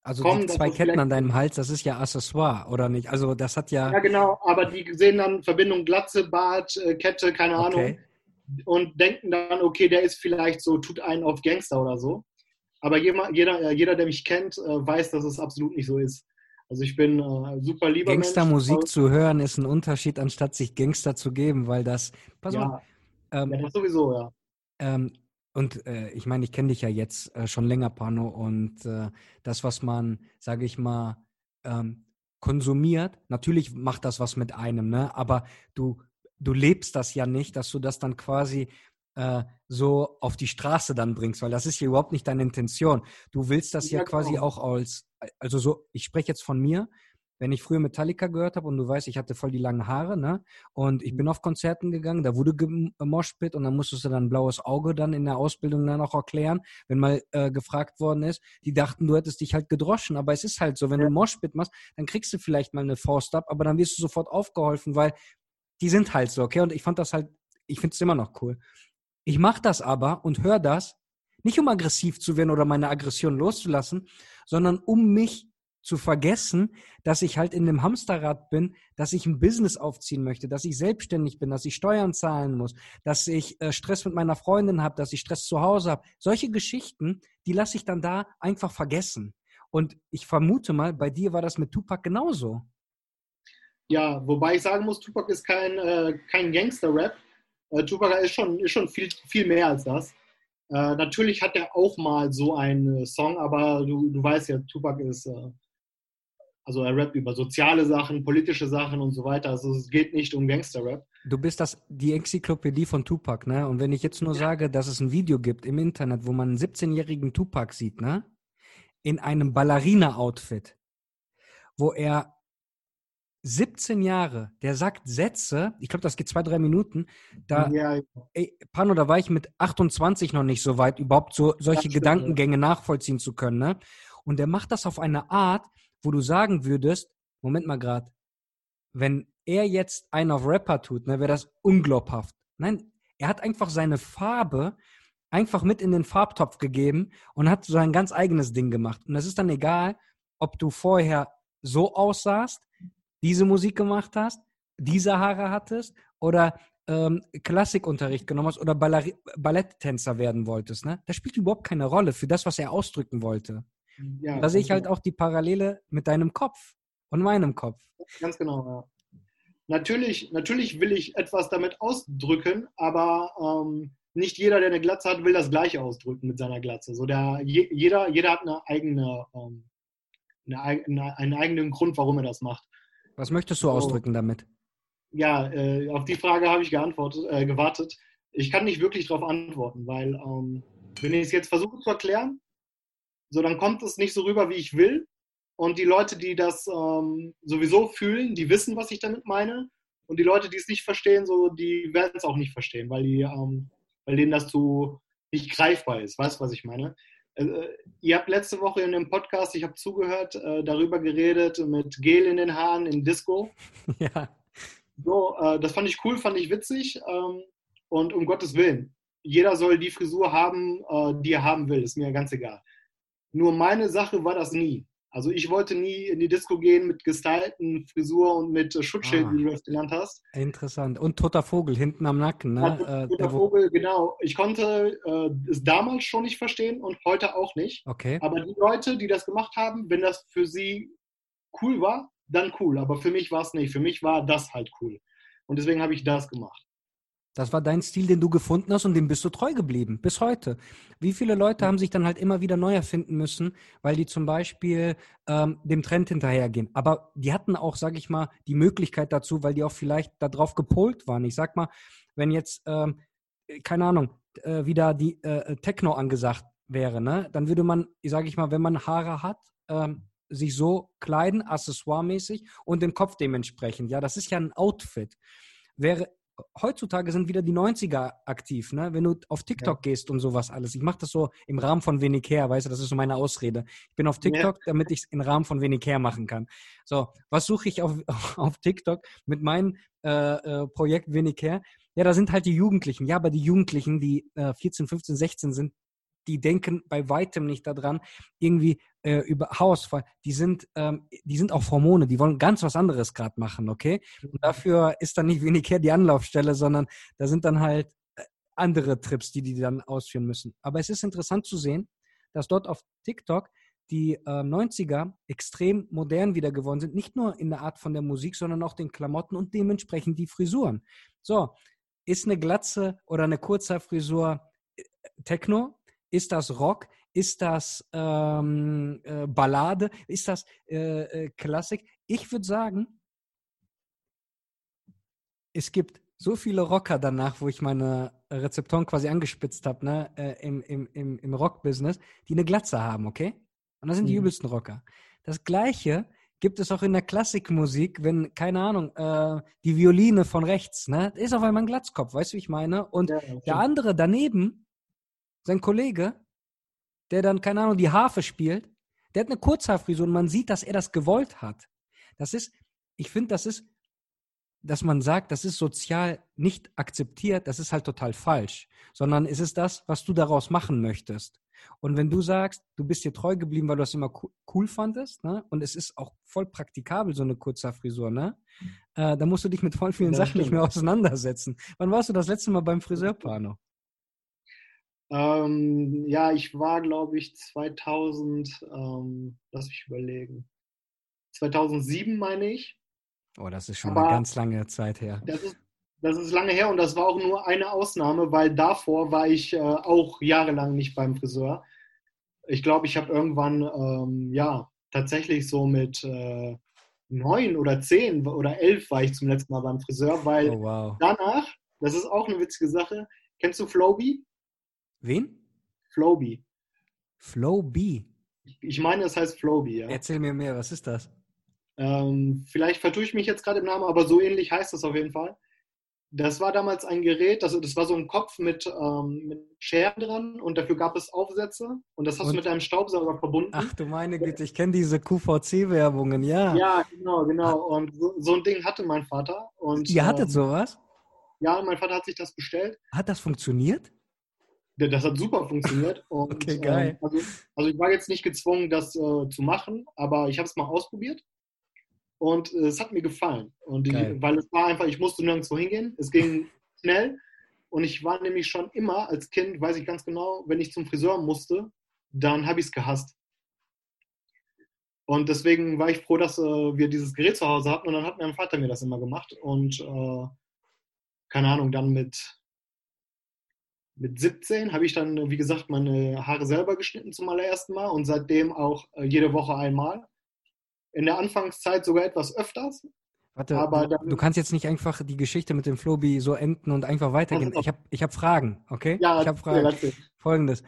also kommen, die zwei Ketten an deinem Hals, das ist ja Accessoire, oder nicht? Also das hat ja. Ja, genau, aber die sehen dann Verbindung Glatze, Bart, Kette, keine okay. Ahnung und denken dann, okay, der ist vielleicht so, tut einen auf Gangster oder so. Aber jeder, jeder, jeder der mich kennt, äh, weiß, dass es absolut nicht so ist. Also ich bin äh, super lieber Gangstermusik zu hören ist ein Unterschied, anstatt sich Gangster zu geben, weil das. Pass ja, auf, ähm, ja sowieso, ja. Ähm, und äh, ich meine, ich kenne dich ja jetzt äh, schon länger, Pano, und äh, das, was man, sage ich mal, ähm, konsumiert, natürlich macht das was mit einem, ne? Aber du du lebst das ja nicht, dass du das dann quasi äh, so auf die Straße dann bringst, weil das ist ja überhaupt nicht deine Intention. Du willst das ja, ja quasi genau. auch als, also so, ich spreche jetzt von mir, wenn ich früher Metallica gehört habe und du weißt, ich hatte voll die langen Haare, ne? Und ich bin mhm. auf Konzerten gegangen, da wurde gemoshpit und dann musstest du dann ein blaues Auge dann in der Ausbildung dann auch erklären, wenn mal äh, gefragt worden ist. Die dachten, du hättest dich halt gedroschen, aber es ist halt so, wenn ja. du Moshpit machst, dann kriegst du vielleicht mal eine Faust ab, aber dann wirst du sofort aufgeholfen, weil die sind halt so, okay? Und ich fand das halt, ich finde es immer noch cool. Ich mache das aber und höre das, nicht um aggressiv zu werden oder meine Aggression loszulassen, sondern um mich zu vergessen, dass ich halt in dem Hamsterrad bin, dass ich ein Business aufziehen möchte, dass ich selbstständig bin, dass ich Steuern zahlen muss, dass ich äh, Stress mit meiner Freundin habe, dass ich Stress zu Hause habe. Solche Geschichten, die lasse ich dann da einfach vergessen. Und ich vermute mal, bei dir war das mit Tupac genauso. Ja, wobei ich sagen muss, Tupac ist kein, äh, kein Gangster-Rap. Äh, Tupac ist schon, ist schon viel, viel mehr als das. Äh, natürlich hat er auch mal so einen Song, aber du, du weißt ja, Tupac ist, äh, also er rappt über soziale Sachen, politische Sachen und so weiter. Also es geht nicht um Gangster-Rap. Du bist das, die Enzyklopädie von Tupac, ne? Und wenn ich jetzt nur ja. sage, dass es ein Video gibt im Internet, wo man einen 17-jährigen Tupac sieht, ne? In einem Ballerina-Outfit, wo er 17 Jahre, der sagt Sätze, ich glaube, das geht zwei, drei Minuten. Da, ja, ja. Ey, Pano, da war ich mit 28 noch nicht so weit, überhaupt so solche stimmt, Gedankengänge ja. nachvollziehen zu können. Ne? Und der macht das auf eine Art, wo du sagen würdest, Moment mal gerade, wenn er jetzt einen auf Rapper tut, ne, wäre das unglaubhaft. Nein, er hat einfach seine Farbe einfach mit in den Farbtopf gegeben und hat so ein ganz eigenes Ding gemacht. Und es ist dann egal, ob du vorher so aussahst diese Musik gemacht hast, diese Haare hattest oder ähm, Klassikunterricht genommen hast oder Ballari Balletttänzer werden wolltest. Ne? Das spielt überhaupt keine Rolle für das, was er ausdrücken wollte. Ja, da sehe ich halt genau. auch die Parallele mit deinem Kopf und meinem Kopf. Ganz genau, ja. Natürlich, natürlich will ich etwas damit ausdrücken, aber ähm, nicht jeder, der eine Glatze hat, will das gleiche ausdrücken mit seiner Glatze. So der, jeder, jeder hat eine eigene, ähm, eine, einen eigenen Grund, warum er das macht. Was möchtest du so. ausdrücken damit? Ja, äh, auf die Frage habe ich geantwortet, äh, gewartet. Ich kann nicht wirklich darauf antworten, weil ähm, wenn ich es jetzt versuche zu erklären, so dann kommt es nicht so rüber, wie ich will. Und die Leute, die das ähm, sowieso fühlen, die wissen, was ich damit meine. Und die Leute, die es nicht verstehen, so, die werden es auch nicht verstehen, weil, die, ähm, weil denen das zu nicht greifbar ist. Weißt du, was ich meine? Äh, ihr habt letzte Woche in dem Podcast, ich habe zugehört, äh, darüber geredet mit Gel in den Haaren in Disco. Ja. So, äh, das fand ich cool, fand ich witzig. Ähm, und um Gottes Willen, jeder soll die Frisur haben, die er haben will, ist mir ganz egal. Nur meine Sache war das nie. Also ich wollte nie in die Disco gehen mit gestylten Frisur und mit äh, Schutzschild, ah, wie du das genannt hast. Interessant. Und toter Vogel hinten am Nacken. Ne? Ja, äh, toter Vogel, genau. Ich konnte äh, es damals schon nicht verstehen und heute auch nicht. Okay. Aber die Leute, die das gemacht haben, wenn das für sie cool war, dann cool. Aber für mich war es nicht. Für mich war das halt cool. Und deswegen habe ich das gemacht. Das war dein Stil, den du gefunden hast und dem bist du treu geblieben, bis heute. Wie viele Leute haben sich dann halt immer wieder neu erfinden müssen, weil die zum Beispiel ähm, dem Trend hinterhergehen. Aber die hatten auch, sag ich mal, die Möglichkeit dazu, weil die auch vielleicht darauf gepolt waren. Ich sag mal, wenn jetzt, ähm, keine Ahnung, äh, wieder die äh, Techno angesagt wäre, ne, dann würde man, sag ich mal, wenn man Haare hat, ähm, sich so kleiden, accessoiremäßig und den Kopf dementsprechend. Ja, das ist ja ein Outfit. Wäre heutzutage sind wieder die 90er aktiv, ne? Wenn du auf TikTok ja. gehst und sowas alles. Ich mache das so im Rahmen von wenig her, weißt du, das ist so meine Ausrede. Ich bin auf TikTok, ja. damit ich es im Rahmen von wenig her machen kann. So, was suche ich auf, auf TikTok mit meinem äh, äh, Projekt wenig her? Ja, da sind halt die Jugendlichen. Ja, aber die Jugendlichen, die äh, 14, 15, 16 sind, die denken bei weitem nicht daran, irgendwie äh, über Haarausfall. Die sind, ähm, die sind auch Hormone, die wollen ganz was anderes gerade machen, okay? Und dafür ist dann nicht wenig her die Anlaufstelle, sondern da sind dann halt äh, andere Trips, die die dann ausführen müssen. Aber es ist interessant zu sehen, dass dort auf TikTok die äh, 90er extrem modern wieder geworden sind. Nicht nur in der Art von der Musik, sondern auch den Klamotten und dementsprechend die Frisuren. So, ist eine Glatze oder eine kurze Frisur äh, Techno? Ist das Rock? Ist das ähm, äh, Ballade? Ist das äh, äh, Klassik? Ich würde sagen, es gibt so viele Rocker danach, wo ich meine Rezeptoren quasi angespitzt habe, ne, äh, im, im, im, im Rock-Business, die eine Glatze haben, okay? Und das sind die mhm. übelsten Rocker. Das Gleiche gibt es auch in der Klassikmusik, wenn, keine Ahnung, äh, die Violine von rechts, ne, ist auf einmal ein Glatzkopf, weißt du, wie ich meine? Und ja, der andere daneben sein Kollege, der dann, keine Ahnung, die Harfe spielt, der hat eine Kurzhaarfrisur und man sieht, dass er das gewollt hat. Das ist, ich finde, das ist, dass man sagt, das ist sozial nicht akzeptiert, das ist halt total falsch, sondern es ist das, was du daraus machen möchtest. Und wenn du sagst, du bist dir treu geblieben, weil du das immer cool fandest, ne? und es ist auch voll praktikabel, so eine Kurzhaarfrisur, ne? Äh, dann musst du dich mit voll vielen ja, Sachen stimmt. nicht mehr auseinandersetzen. Wann warst du das letzte Mal beim Friseur, Pano? Ähm, ja, ich war, glaube ich, 2000, ähm, lass mich überlegen, 2007 meine ich. Oh, das ist schon Aber eine ganz lange Zeit her. Das ist, das ist lange her und das war auch nur eine Ausnahme, weil davor war ich äh, auch jahrelang nicht beim Friseur. Ich glaube, ich habe irgendwann, ähm, ja, tatsächlich so mit äh, neun oder zehn oder elf war ich zum letzten Mal beim Friseur, weil oh, wow. danach, das ist auch eine witzige Sache, kennst du Flowbee? Wen? Flowbee. Flowbee. Ich meine, es heißt Flowbee, ja. Erzähl mir mehr, was ist das? Ähm, vielleicht vertue ich mich jetzt gerade im Namen, aber so ähnlich heißt es auf jeden Fall. Das war damals ein Gerät, das, das war so ein Kopf mit, ähm, mit Scheren dran und dafür gab es Aufsätze und das hast und? du mit einem Staubsauger verbunden. Ach du meine Güte, ich kenne diese QVC-Werbungen, ja. Ja, genau, genau. Und so, so, ein Ding hatte mein Vater. Und, Ihr hattet ähm, sowas? Ja, mein Vater hat sich das bestellt. Hat das funktioniert? Das hat super funktioniert. Und, okay, geil. Äh, also, also, ich war jetzt nicht gezwungen, das äh, zu machen, aber ich habe es mal ausprobiert und äh, es hat mir gefallen. Und ich, weil es war einfach, ich musste nirgendwo hingehen. Es ging schnell und ich war nämlich schon immer als Kind, weiß ich ganz genau, wenn ich zum Friseur musste, dann habe ich es gehasst. Und deswegen war ich froh, dass äh, wir dieses Gerät zu Hause hatten und dann hat mein Vater mir das immer gemacht und äh, keine Ahnung, dann mit mit 17 habe ich dann, wie gesagt, meine Haare selber geschnitten zum allerersten Mal und seitdem auch äh, jede Woche einmal. In der Anfangszeit sogar etwas öfters. Warte, aber dann, du kannst jetzt nicht einfach die Geschichte mit dem Flobi so enden und einfach weitergehen. Ich habe ich hab Fragen, okay? Ja, ich habe Fragen. Ja, Folgendes.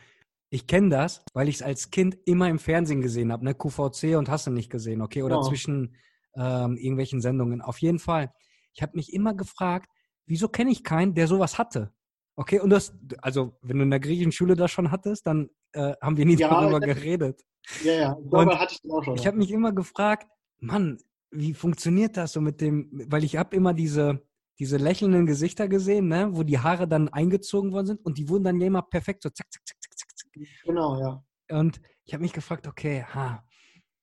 Ich kenne das, weil ich es als Kind immer im Fernsehen gesehen habe, ne? QVC und hast du nicht gesehen, okay? Oder oh. zwischen ähm, irgendwelchen Sendungen. Auf jeden Fall. Ich habe mich immer gefragt, wieso kenne ich keinen, der sowas hatte? Okay, und das, also wenn du in der griechischen Schule das schon hattest, dann äh, haben wir nie ja, darüber geredet. Ja, ja, darüber hatte ich das auch schon. Ich habe mich immer gefragt, Mann, wie funktioniert das so mit dem, weil ich habe immer diese, diese lächelnden Gesichter gesehen, ne, wo die Haare dann eingezogen worden sind und die wurden dann ja immer perfekt so zack, zack, zack, zack, zack, zack. Genau, ja. Und ich habe mich gefragt, okay, ha,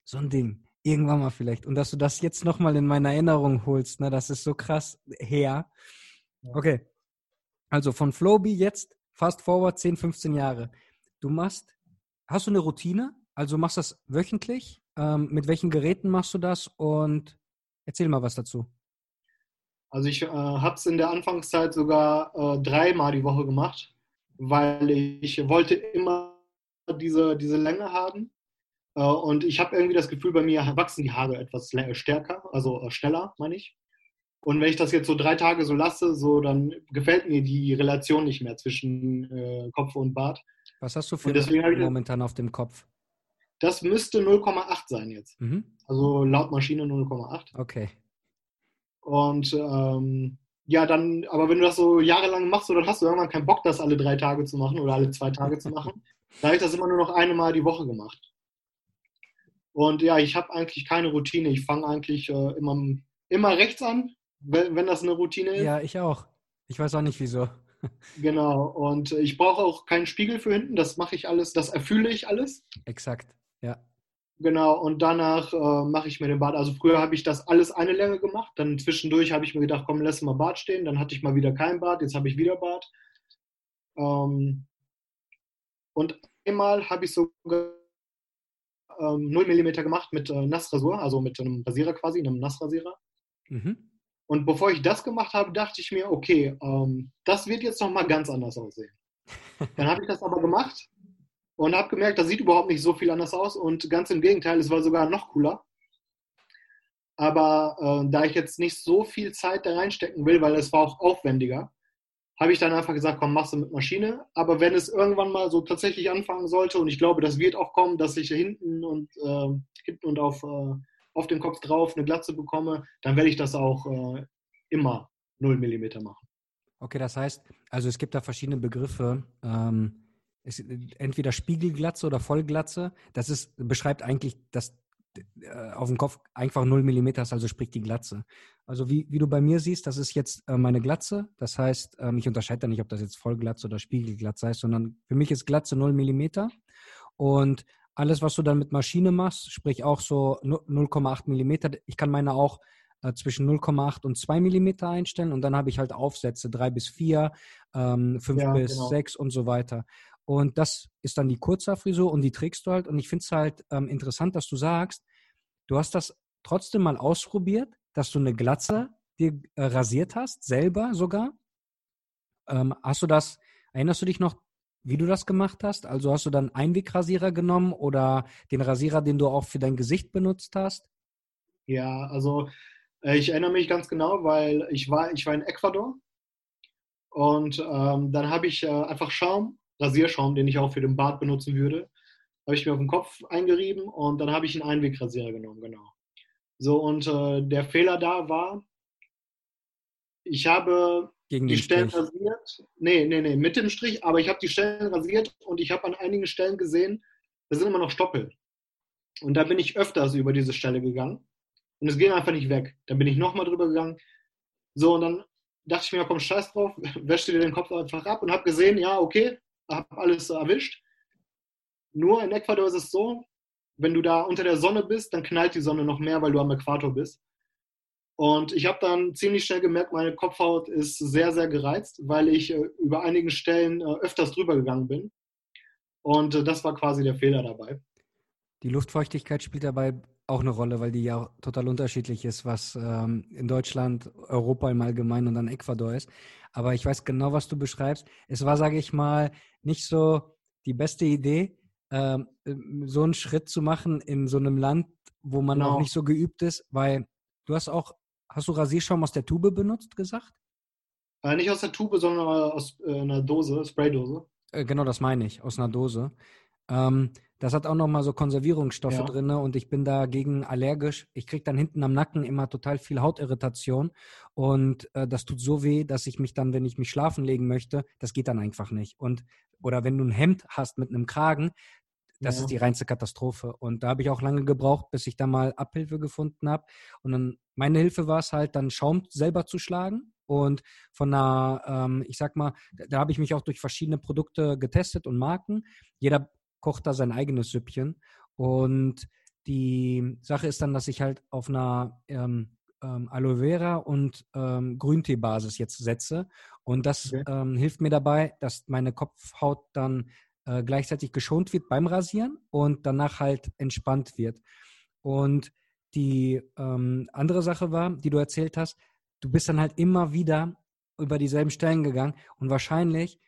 so ein Ding, irgendwann mal vielleicht. Und dass du das jetzt nochmal in meine Erinnerung holst, ne, das ist so krass her. Okay, also von Flowbee jetzt fast forward 10, 15 Jahre. Du machst, hast du eine Routine? Also machst du das wöchentlich? Ähm, mit welchen Geräten machst du das? Und erzähl mal was dazu. Also ich äh, habe es in der Anfangszeit sogar äh, dreimal die Woche gemacht, weil ich wollte immer diese, diese Länge haben. Äh, und ich habe irgendwie das Gefühl, bei mir wachsen die Haare etwas stärker, also äh, schneller, meine ich. Und wenn ich das jetzt so drei Tage so lasse, so dann gefällt mir die Relation nicht mehr zwischen äh, Kopf und Bart. Was hast du für deswegen momentan auf dem Kopf? Das müsste 0,8 sein jetzt. Mhm. Also laut Maschine 0,8. Okay. Und ähm, ja, dann, aber wenn du das so jahrelang machst, so, dann hast du irgendwann keinen Bock, das alle drei Tage zu machen oder alle zwei Tage zu machen. Da habe ich das immer nur noch eine Mal die Woche gemacht. Und ja, ich habe eigentlich keine Routine. Ich fange eigentlich äh, immer, immer rechts an, wenn, wenn das eine Routine ist. Ja, ich auch. Ich weiß auch nicht wieso. Genau. Und ich brauche auch keinen Spiegel für hinten. Das mache ich alles, das erfülle ich alles. Exakt, ja. Genau, und danach äh, mache ich mir den Bart. Also früher habe ich das alles eine Länge gemacht. Dann zwischendurch habe ich mir gedacht, komm, lass mal Bart stehen. Dann hatte ich mal wieder kein Bart. Jetzt habe ich wieder Bart. Ähm, und einmal habe ich sogar ähm, 0 mm gemacht mit äh, Nassrasur, also mit einem Rasierer quasi, einem Nassrasierer. Mhm. Und bevor ich das gemacht habe, dachte ich mir, okay, ähm, das wird jetzt nochmal ganz anders aussehen. Dann habe ich das aber gemacht und habe gemerkt, das sieht überhaupt nicht so viel anders aus und ganz im Gegenteil, es war sogar noch cooler. Aber äh, da ich jetzt nicht so viel Zeit da reinstecken will, weil es war auch aufwendiger, habe ich dann einfach gesagt, komm, machst du mit Maschine. Aber wenn es irgendwann mal so tatsächlich anfangen sollte, und ich glaube, das wird auch kommen, dass ich hinten und äh, hinten und auf, äh, auf dem Kopf drauf eine Glatze bekomme, dann werde ich das auch äh, immer 0 mm machen. Okay, das heißt, also es gibt da verschiedene Begriffe. Ähm, es, entweder Spiegelglatze oder Vollglatze. Das ist, beschreibt eigentlich das äh, auf dem Kopf einfach 0 mm ist, also sprich die Glatze. Also wie, wie du bei mir siehst, das ist jetzt äh, meine Glatze. Das heißt, ähm, ich unterscheide da nicht, ob das jetzt Vollglatze oder Spiegelglatze heißt, sondern für mich ist Glatze 0 mm. Und alles, was du dann mit Maschine machst, sprich auch so 0,8 mm, ich kann meine auch äh, zwischen 0,8 und 2 mm einstellen und dann habe ich halt Aufsätze 3 bis 4, ähm, 5 ja, bis genau. 6 und so weiter. Und das ist dann die Kurzhaarfrisur und die trägst du halt. Und ich finde es halt ähm, interessant, dass du sagst, du hast das trotzdem mal ausprobiert, dass du eine Glatze dir äh, rasiert hast, selber sogar. Ähm, hast du das, erinnerst du dich noch, wie du das gemacht hast? Also hast du dann Einwegrasierer genommen oder den Rasierer, den du auch für dein Gesicht benutzt hast? Ja, also äh, ich erinnere mich ganz genau, weil ich war, ich war in Ecuador und ähm, dann habe ich äh, einfach Schaum Rasierschaum, den ich auch für den Bart benutzen würde, habe ich mir auf den Kopf eingerieben und dann habe ich einen Einwegrasierer genommen, genau. So, und äh, der Fehler da war, ich habe Gegen die Stellen Strich. rasiert. Nee, nee, nee, mit dem Strich, aber ich habe die Stellen rasiert und ich habe an einigen Stellen gesehen, da sind immer noch Stoppel. Und da bin ich öfters über diese Stelle gegangen und es ging einfach nicht weg. Dann bin ich nochmal drüber gegangen. So, und dann dachte ich mir, komm, scheiß drauf, wäschte dir den Kopf einfach ab und habe gesehen, ja, okay, habe alles erwischt. Nur in Ecuador ist es so, wenn du da unter der Sonne bist, dann knallt die Sonne noch mehr, weil du am Äquator bist. Und ich habe dann ziemlich schnell gemerkt, meine Kopfhaut ist sehr, sehr gereizt, weil ich äh, über einigen Stellen äh, öfters drüber gegangen bin. Und äh, das war quasi der Fehler dabei. Die Luftfeuchtigkeit spielt dabei auch eine Rolle, weil die ja total unterschiedlich ist, was ähm, in Deutschland, Europa im Allgemeinen und dann Ecuador ist. Aber ich weiß genau, was du beschreibst. Es war, sage ich mal, nicht so die beste Idee, ähm, so einen Schritt zu machen in so einem Land, wo man genau. auch nicht so geübt ist, weil du hast auch, hast du Rasierschaum aus der Tube benutzt, gesagt? Äh, nicht aus der Tube, sondern aus äh, einer Dose, Spraydose. Äh, genau, das meine ich, aus einer Dose. Ähm, das hat auch nochmal so Konservierungsstoffe ja. drin und ich bin dagegen allergisch. Ich kriege dann hinten am Nacken immer total viel Hautirritation und äh, das tut so weh, dass ich mich dann, wenn ich mich schlafen legen möchte, das geht dann einfach nicht. Und oder wenn du ein Hemd hast mit einem Kragen, das ja. ist die reinste Katastrophe. Und da habe ich auch lange gebraucht, bis ich da mal Abhilfe gefunden habe. Und dann meine Hilfe war es halt, dann Schaum selber zu schlagen. Und von einer, ähm, ich sag mal, da, da habe ich mich auch durch verschiedene Produkte getestet und Marken. Jeder kocht da sein eigenes Süppchen. Und die Sache ist dann, dass ich halt auf einer ähm, ähm, Aloe Vera und ähm, Grünteebasis jetzt setze. Und das okay. ähm, hilft mir dabei, dass meine Kopfhaut dann äh, gleichzeitig geschont wird beim Rasieren und danach halt entspannt wird. Und die ähm, andere Sache war, die du erzählt hast, du bist dann halt immer wieder über dieselben Stellen gegangen und wahrscheinlich,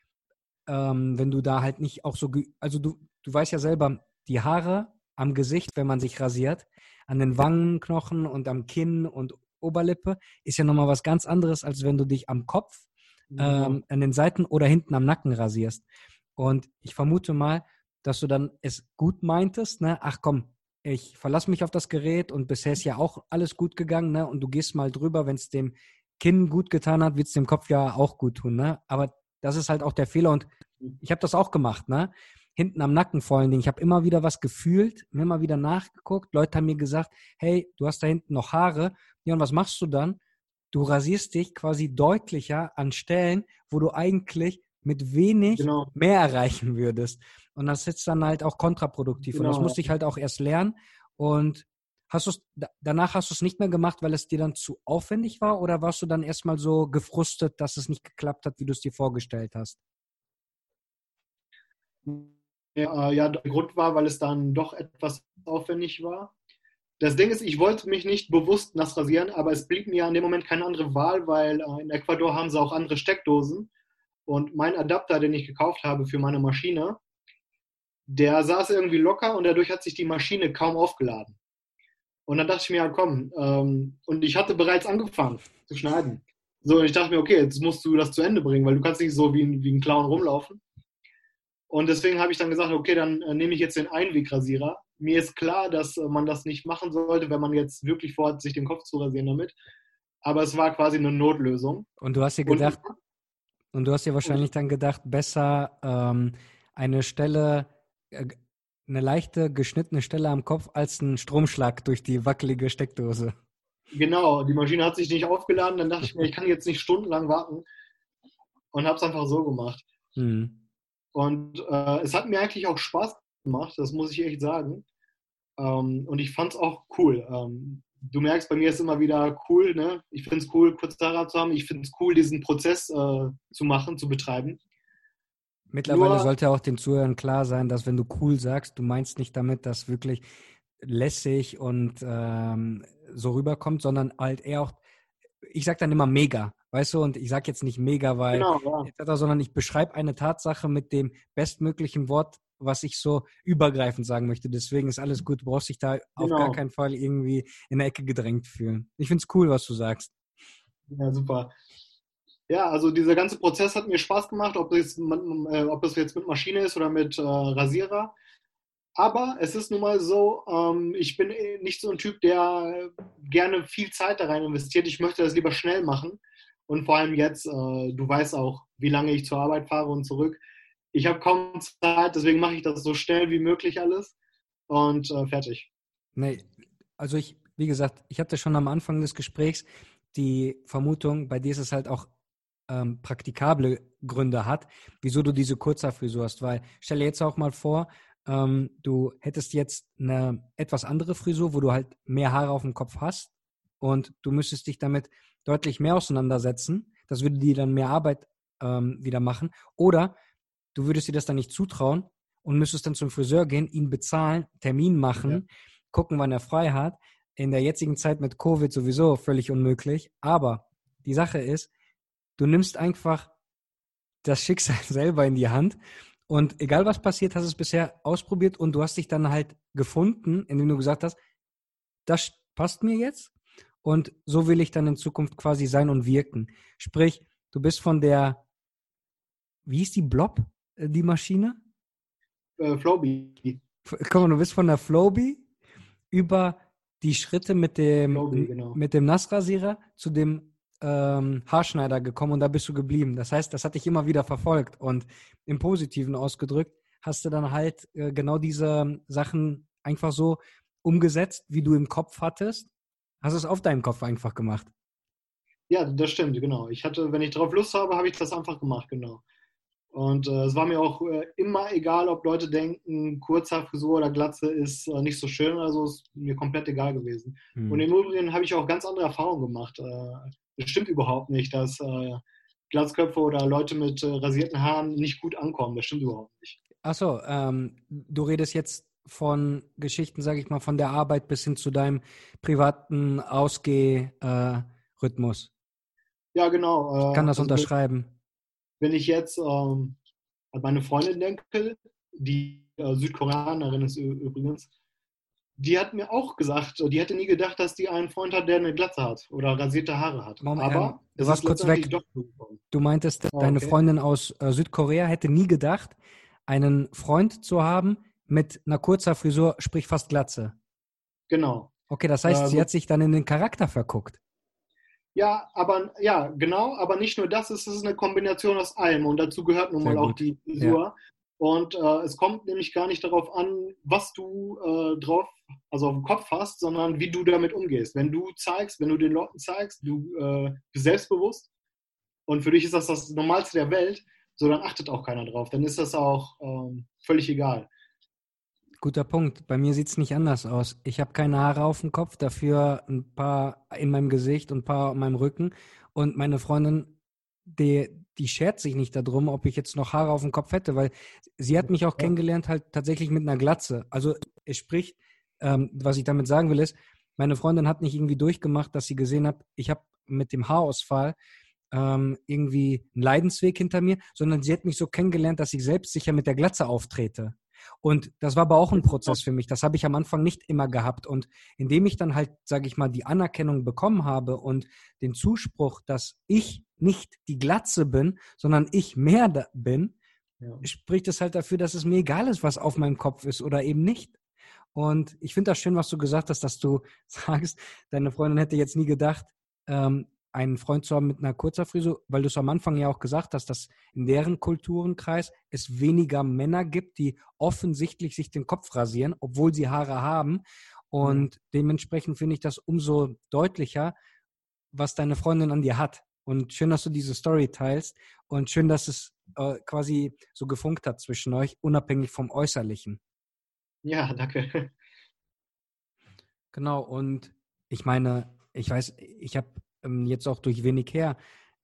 ähm, wenn du da halt nicht auch so, also du, du weißt ja selber, die Haare am Gesicht, wenn man sich rasiert, an den Wangenknochen und am Kinn und Oberlippe, ist ja nochmal was ganz anderes, als wenn du dich am Kopf, ähm, an den Seiten oder hinten am Nacken rasierst. Und ich vermute mal, dass du dann es gut meintest, ne? Ach komm, ich verlasse mich auf das Gerät und bisher ist ja auch alles gut gegangen, ne? Und du gehst mal drüber, wenn es dem Kinn gut getan hat, wird es dem Kopf ja auch gut tun, ne? Aber das ist halt auch der Fehler und ich habe das auch gemacht, ne? Hinten am Nacken vor allen Dingen. Ich habe immer wieder was gefühlt, immer wieder nachgeguckt. Leute haben mir gesagt, hey, du hast da hinten noch Haare. Ja, und was machst du dann? Du rasierst dich quasi deutlicher an Stellen, wo du eigentlich mit wenig genau. mehr erreichen würdest. Und das ist dann halt auch kontraproduktiv. Genau. Und das genau. musste ich halt auch erst lernen. Und hast du danach hast du es nicht mehr gemacht, weil es dir dann zu aufwendig war? Oder warst du dann erstmal so gefrustet, dass es nicht geklappt hat, wie du es dir vorgestellt hast? Ja, äh, ja, der Grund war, weil es dann doch etwas aufwendig war. Das Ding ist, ich wollte mich nicht bewusst nass rasieren, aber es blieb mir in dem Moment keine andere Wahl, weil äh, in Ecuador haben sie auch andere Steckdosen. Und mein Adapter, den ich gekauft habe für meine Maschine, der saß irgendwie locker und dadurch hat sich die Maschine kaum aufgeladen. Und dann dachte ich mir, ja komm, ähm, und ich hatte bereits angefangen zu schneiden. So, und ich dachte mir, okay, jetzt musst du das zu Ende bringen, weil du kannst nicht so wie ein, wie ein Clown rumlaufen. Und deswegen habe ich dann gesagt, okay, dann äh, nehme ich jetzt den Einwegrasierer. Mir ist klar, dass äh, man das nicht machen sollte, wenn man jetzt wirklich vorhat, sich den Kopf zu rasieren damit. Aber es war quasi eine Notlösung. Und du hast dir gedacht, und, und du hast dir wahrscheinlich dann gedacht, besser ähm, eine Stelle, äh, eine leichte geschnittene Stelle am Kopf als ein Stromschlag durch die wackelige Steckdose. Genau, die Maschine hat sich nicht aufgeladen, dann dachte ich mir, ich kann jetzt nicht stundenlang warten und habe es einfach so gemacht. Hm. Und äh, es hat mir eigentlich auch Spaß gemacht, das muss ich echt sagen. Ähm, und ich fand es auch cool. Ähm, du merkst, bei mir ist immer wieder cool, ne? Ich finde es cool, kurz Haare zu haben. Ich finde es cool, diesen Prozess äh, zu machen, zu betreiben. Mittlerweile Nur, sollte auch den Zuhörern klar sein, dass wenn du cool sagst, du meinst nicht damit, dass wirklich lässig und ähm, so rüberkommt, sondern halt eher auch, ich sag dann immer mega, weißt du, und ich sag jetzt nicht mega, weil, genau, ja. sondern ich beschreibe eine Tatsache mit dem bestmöglichen Wort, was ich so übergreifend sagen möchte. Deswegen ist alles gut. Du brauchst dich da genau. auf gar genau. keinen Fall irgendwie in der Ecke gedrängt fühlen. Ich finde es cool, was du sagst. Ja, super. Ja, also dieser ganze Prozess hat mir Spaß gemacht, ob es, äh, ob das jetzt mit Maschine ist oder mit äh, Rasierer. Aber es ist nun mal so, ähm, ich bin nicht so ein Typ, der gerne viel Zeit da rein investiert. Ich möchte das lieber schnell machen. Und vor allem jetzt, äh, du weißt auch, wie lange ich zur Arbeit fahre und zurück ich habe kaum Zeit, deswegen mache ich das so schnell wie möglich alles und äh, fertig. Nee, also ich, wie gesagt, ich hatte schon am Anfang des Gesprächs die Vermutung, bei dir ist es halt auch ähm, praktikable Gründe hat, wieso du diese Kurzhaarfrisur hast. Weil stell dir jetzt auch mal vor, ähm, du hättest jetzt eine etwas andere Frisur, wo du halt mehr Haare auf dem Kopf hast und du müsstest dich damit deutlich mehr auseinandersetzen. Das würde dir dann mehr Arbeit ähm, wieder machen. Oder du würdest dir das dann nicht zutrauen und müsstest dann zum Friseur gehen, ihn bezahlen, Termin machen, ja. gucken, wann er frei hat. In der jetzigen Zeit mit Covid sowieso völlig unmöglich. Aber die Sache ist, du nimmst einfach das Schicksal selber in die Hand und egal was passiert, hast du es bisher ausprobiert und du hast dich dann halt gefunden, indem du gesagt hast, das passt mir jetzt und so will ich dann in Zukunft quasi sein und wirken. Sprich, du bist von der, wie hieß die Blob? Äh, die Maschine? Äh, Flowbee. Guck mal, du bist von der Flowbee über die Schritte mit dem, Flowbee, genau. mit dem Nassrasierer zu dem ähm, Haarschneider gekommen und da bist du geblieben. Das heißt, das hat dich immer wieder verfolgt und im Positiven ausgedrückt hast du dann halt äh, genau diese Sachen einfach so umgesetzt, wie du im Kopf hattest. Hast es auf deinem Kopf einfach gemacht. Ja, das stimmt, genau. Ich hatte, wenn ich darauf Lust habe, habe ich das einfach gemacht, genau. Und äh, es war mir auch äh, immer egal, ob Leute denken, Kurzhaarfrisur oder Glatze ist äh, nicht so schön, also ist mir komplett egal gewesen. Mhm. Und im Übrigen habe ich auch ganz andere Erfahrungen gemacht. Äh, es stimmt überhaupt nicht, dass äh, Glatzköpfe oder Leute mit äh, rasierten Haaren nicht gut ankommen. Das stimmt überhaupt nicht. Achso, ähm, du redest jetzt von Geschichten, sage ich mal, von der Arbeit bis hin zu deinem privaten Ausgehrhythmus. Ja, genau. Ich kann das also, unterschreiben. Wenn ich jetzt ähm, an meine Freundin denke, die äh, Südkoreanerin ist übrigens, die hat mir auch gesagt, die hätte nie gedacht, dass die einen Freund hat, der eine Glatze hat oder rasierte Haare hat. Moment, Aber ähm, du warst kurz weg. Du meintest, oh, deine okay. Freundin aus äh, Südkorea hätte nie gedacht, einen Freund zu haben mit einer kurzer Frisur, sprich fast Glatze. Genau. Okay, das heißt, äh, sie hat sich dann in den Charakter verguckt. Ja, aber ja, genau, aber nicht nur das, es ist eine Kombination aus allem und dazu gehört nun mal auch die Frisur. Ja. Und äh, es kommt nämlich gar nicht darauf an, was du äh, drauf, also auf dem Kopf hast, sondern wie du damit umgehst. Wenn du zeigst, wenn du den Leuten zeigst, du äh, bist selbstbewusst und für dich ist das das Normalste der Welt, so dann achtet auch keiner drauf. Dann ist das auch ähm, völlig egal. Guter Punkt. Bei mir sieht es nicht anders aus. Ich habe keine Haare auf dem Kopf, dafür ein paar in meinem Gesicht und ein paar in meinem Rücken. Und meine Freundin, die, die schert sich nicht darum, ob ich jetzt noch Haare auf dem Kopf hätte, weil sie hat mich auch kennengelernt halt tatsächlich mit einer Glatze. Also es spricht, ähm, was ich damit sagen will, ist, meine Freundin hat nicht irgendwie durchgemacht, dass sie gesehen hat, ich habe mit dem Haarausfall ähm, irgendwie einen Leidensweg hinter mir, sondern sie hat mich so kennengelernt, dass ich selbstsicher mit der Glatze auftrete. Und das war aber auch ein Prozess für mich. Das habe ich am Anfang nicht immer gehabt. Und indem ich dann halt, sage ich mal, die Anerkennung bekommen habe und den Zuspruch, dass ich nicht die Glatze bin, sondern ich mehr bin, ja. spricht es halt dafür, dass es mir egal ist, was auf meinem Kopf ist oder eben nicht. Und ich finde das schön, was du gesagt hast, dass du sagst, deine Freundin hätte jetzt nie gedacht, ähm, einen Freund zu haben mit einer kurzer Frisur, weil du es am Anfang ja auch gesagt hast, dass in deren Kulturenkreis es weniger Männer gibt, die offensichtlich sich den Kopf rasieren, obwohl sie Haare haben. Und mhm. dementsprechend finde ich das umso deutlicher, was deine Freundin an dir hat. Und schön, dass du diese Story teilst und schön, dass es äh, quasi so gefunkt hat zwischen euch, unabhängig vom Äußerlichen. Ja, danke. Genau, und ich meine, ich weiß, ich habe ähm, jetzt auch durch wenig her,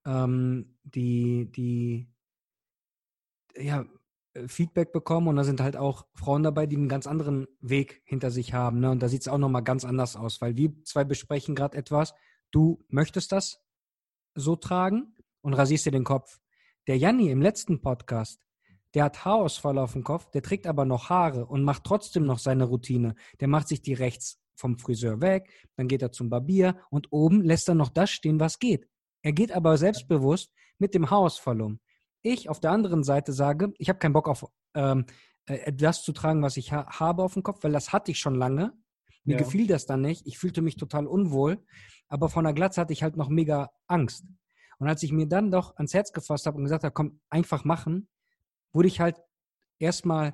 ähm, die, die, ja, äh, Feedback bekommen und da sind halt auch Frauen dabei, die einen ganz anderen Weg hinter sich haben. Ne? Und da sieht es auch nochmal ganz anders aus, weil wir zwei besprechen gerade etwas. Du möchtest das so tragen und rasierst dir den Kopf. Der Janni im letzten Podcast, der hat Haarausfall auf dem Kopf, der trägt aber noch Haare und macht trotzdem noch seine Routine. Der macht sich die rechts vom Friseur weg, dann geht er zum Barbier und oben lässt er noch das stehen, was geht. Er geht aber selbstbewusst mit dem Haarausfall um. Ich auf der anderen Seite sage, ich habe keinen Bock auf ähm, äh, das zu tragen, was ich ha habe auf dem Kopf, weil das hatte ich schon lange. Mir ja. gefiel das dann nicht. Ich fühlte mich total unwohl. Aber von der Glatze hatte ich halt noch mega Angst. Und als ich mir dann doch ans Herz gefasst habe und gesagt habe, komm, einfach machen, wurde ich halt erstmal,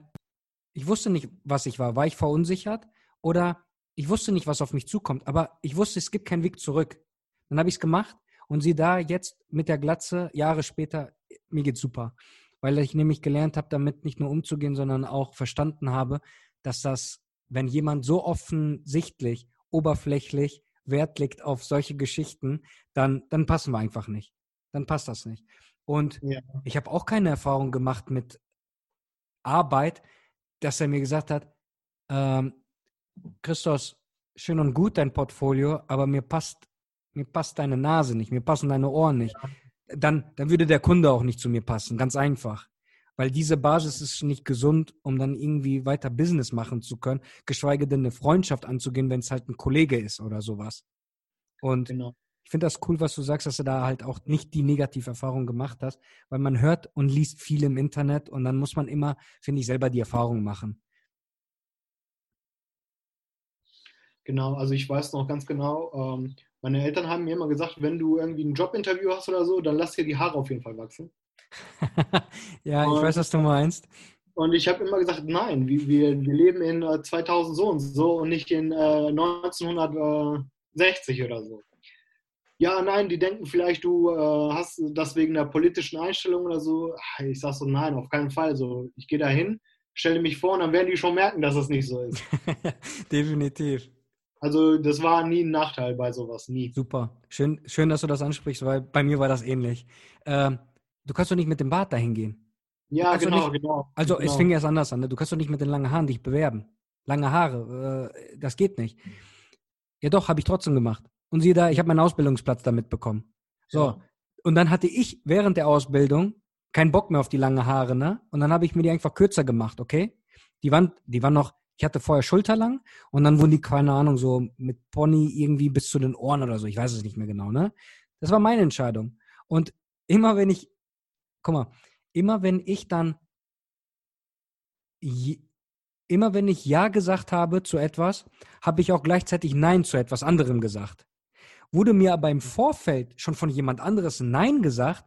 ich wusste nicht, was ich war. War ich verunsichert oder ich wusste nicht, was auf mich zukommt, aber ich wusste, es gibt keinen Weg zurück. Dann habe ich es gemacht und sie da jetzt mit der Glatze, Jahre später, mir geht's super. Weil ich nämlich gelernt habe, damit nicht nur umzugehen, sondern auch verstanden habe, dass das, wenn jemand so offensichtlich, oberflächlich Wert legt auf solche Geschichten, dann, dann passen wir einfach nicht. Dann passt das nicht. Und ja. ich habe auch keine Erfahrung gemacht mit Arbeit, dass er mir gesagt hat, ähm, Christos, schön und gut dein Portfolio, aber mir passt, mir passt deine Nase nicht, mir passen deine Ohren nicht. Dann, dann würde der Kunde auch nicht zu mir passen, ganz einfach. Weil diese Basis ist nicht gesund, um dann irgendwie weiter Business machen zu können, geschweige denn eine Freundschaft anzugehen, wenn es halt ein Kollege ist oder sowas. Und genau. ich finde das cool, was du sagst, dass du da halt auch nicht die Negativerfahrung gemacht hast, weil man hört und liest viel im Internet und dann muss man immer, finde ich, selber die Erfahrung machen. Genau, also ich weiß noch ganz genau, ähm, meine Eltern haben mir immer gesagt, wenn du irgendwie ein Jobinterview hast oder so, dann lass dir die Haare auf jeden Fall wachsen. ja, und, ich weiß, was du meinst. Und ich habe immer gesagt, nein, wir, wir, wir leben in äh, 2000 so und so und nicht in äh, 1960 oder so. Ja, nein, die denken vielleicht, du äh, hast das wegen der politischen Einstellung oder so. Ich sage so, nein, auf keinen Fall. So, ich gehe da hin, stelle mich vor und dann werden die schon merken, dass es nicht so ist. Definitiv. Also das war nie ein Nachteil bei sowas, nie. Super. Schön, schön dass du das ansprichst, weil bei mir war das ähnlich. Ähm, du kannst doch nicht mit dem Bart dahin gehen. Ja, genau, nicht, genau. Also genau. es fing erst anders an. Ne? Du kannst doch nicht mit den langen Haaren dich bewerben. Lange Haare, äh, das geht nicht. Ja doch, habe ich trotzdem gemacht. Und siehe da, ich habe meinen Ausbildungsplatz damit bekommen. So, ja. und dann hatte ich während der Ausbildung keinen Bock mehr auf die lange Haare, ne? Und dann habe ich mir die einfach kürzer gemacht, okay? Die waren, die waren noch, ich hatte vorher schulterlang und dann wurden die, keine Ahnung, so mit Pony irgendwie bis zu den Ohren oder so. Ich weiß es nicht mehr genau, ne? Das war meine Entscheidung. Und immer wenn ich, guck mal, immer wenn ich dann, immer wenn ich Ja gesagt habe zu etwas, habe ich auch gleichzeitig Nein zu etwas anderem gesagt. Wurde mir aber im Vorfeld schon von jemand anderes Nein gesagt,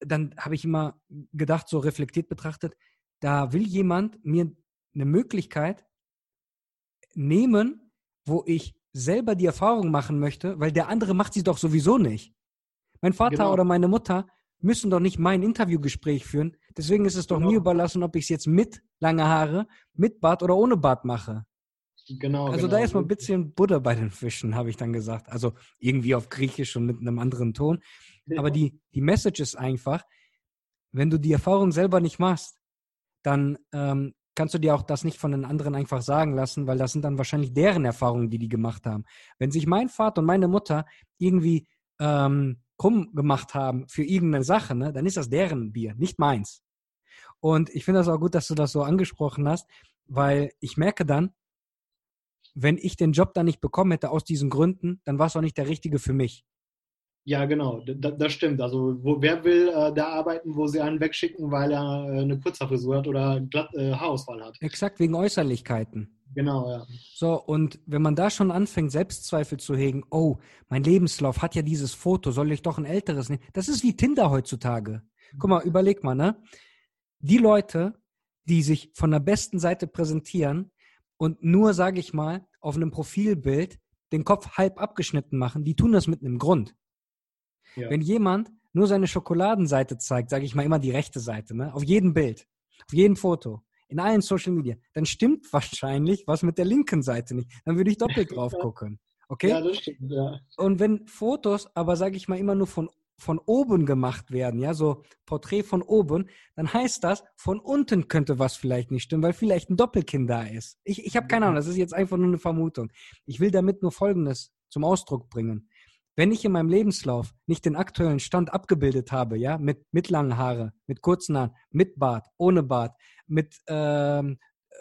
dann habe ich immer gedacht, so reflektiert betrachtet, da will jemand mir eine Möglichkeit nehmen, wo ich selber die Erfahrung machen möchte, weil der andere macht sie doch sowieso nicht. Mein Vater genau. oder meine Mutter müssen doch nicht mein Interviewgespräch führen. Deswegen ist es doch genau. mir überlassen, ob ich es jetzt mit lange Haare, mit Bart oder ohne Bart mache. Genau. Also genau. da ist mal ein bisschen Butter bei den Fischen, habe ich dann gesagt. Also irgendwie auf Griechisch und mit einem anderen Ton. Aber die, die Message ist einfach, wenn du die Erfahrung selber nicht machst, dann ähm, kannst du dir auch das nicht von den anderen einfach sagen lassen, weil das sind dann wahrscheinlich deren Erfahrungen, die die gemacht haben. Wenn sich mein Vater und meine Mutter irgendwie ähm, krumm gemacht haben für irgendeine Sache, ne, dann ist das deren Bier, nicht meins. Und ich finde das auch gut, dass du das so angesprochen hast, weil ich merke dann, wenn ich den Job dann nicht bekommen hätte aus diesen Gründen, dann war es auch nicht der richtige für mich. Ja, genau, das, das stimmt. Also wo, wer will äh, da arbeiten, wo sie einen wegschicken, weil er äh, eine Kurzhaarfrisur hat oder glatt, äh, Haarausfall hat? Exakt, wegen Äußerlichkeiten. Genau, ja. So, und wenn man da schon anfängt, Selbstzweifel zu hegen, oh, mein Lebenslauf hat ja dieses Foto, soll ich doch ein älteres nehmen? Das ist wie Tinder heutzutage. Guck mal, überleg mal, ne? Die Leute, die sich von der besten Seite präsentieren und nur, sage ich mal, auf einem Profilbild den Kopf halb abgeschnitten machen, die tun das mit einem Grund. Ja. Wenn jemand nur seine Schokoladenseite zeigt, sage ich mal immer die rechte Seite, ne? auf jedem Bild, auf jedem Foto, in allen Social Media, dann stimmt wahrscheinlich was mit der linken Seite nicht. Dann würde ich doppelt drauf gucken. Okay? Ja, das stimmt, ja. Und wenn Fotos aber, sage ich mal, immer nur von, von oben gemacht werden, ja, so Porträt von oben, dann heißt das, von unten könnte was vielleicht nicht stimmen, weil vielleicht ein Doppelkind da ist. Ich, ich habe keine Ahnung, das ist jetzt einfach nur eine Vermutung. Ich will damit nur Folgendes zum Ausdruck bringen. Wenn ich in meinem Lebenslauf nicht den aktuellen Stand abgebildet habe, ja, mit, mit langen Haare, mit kurzen Haaren, mit Bart, ohne Bart, mit, ähm,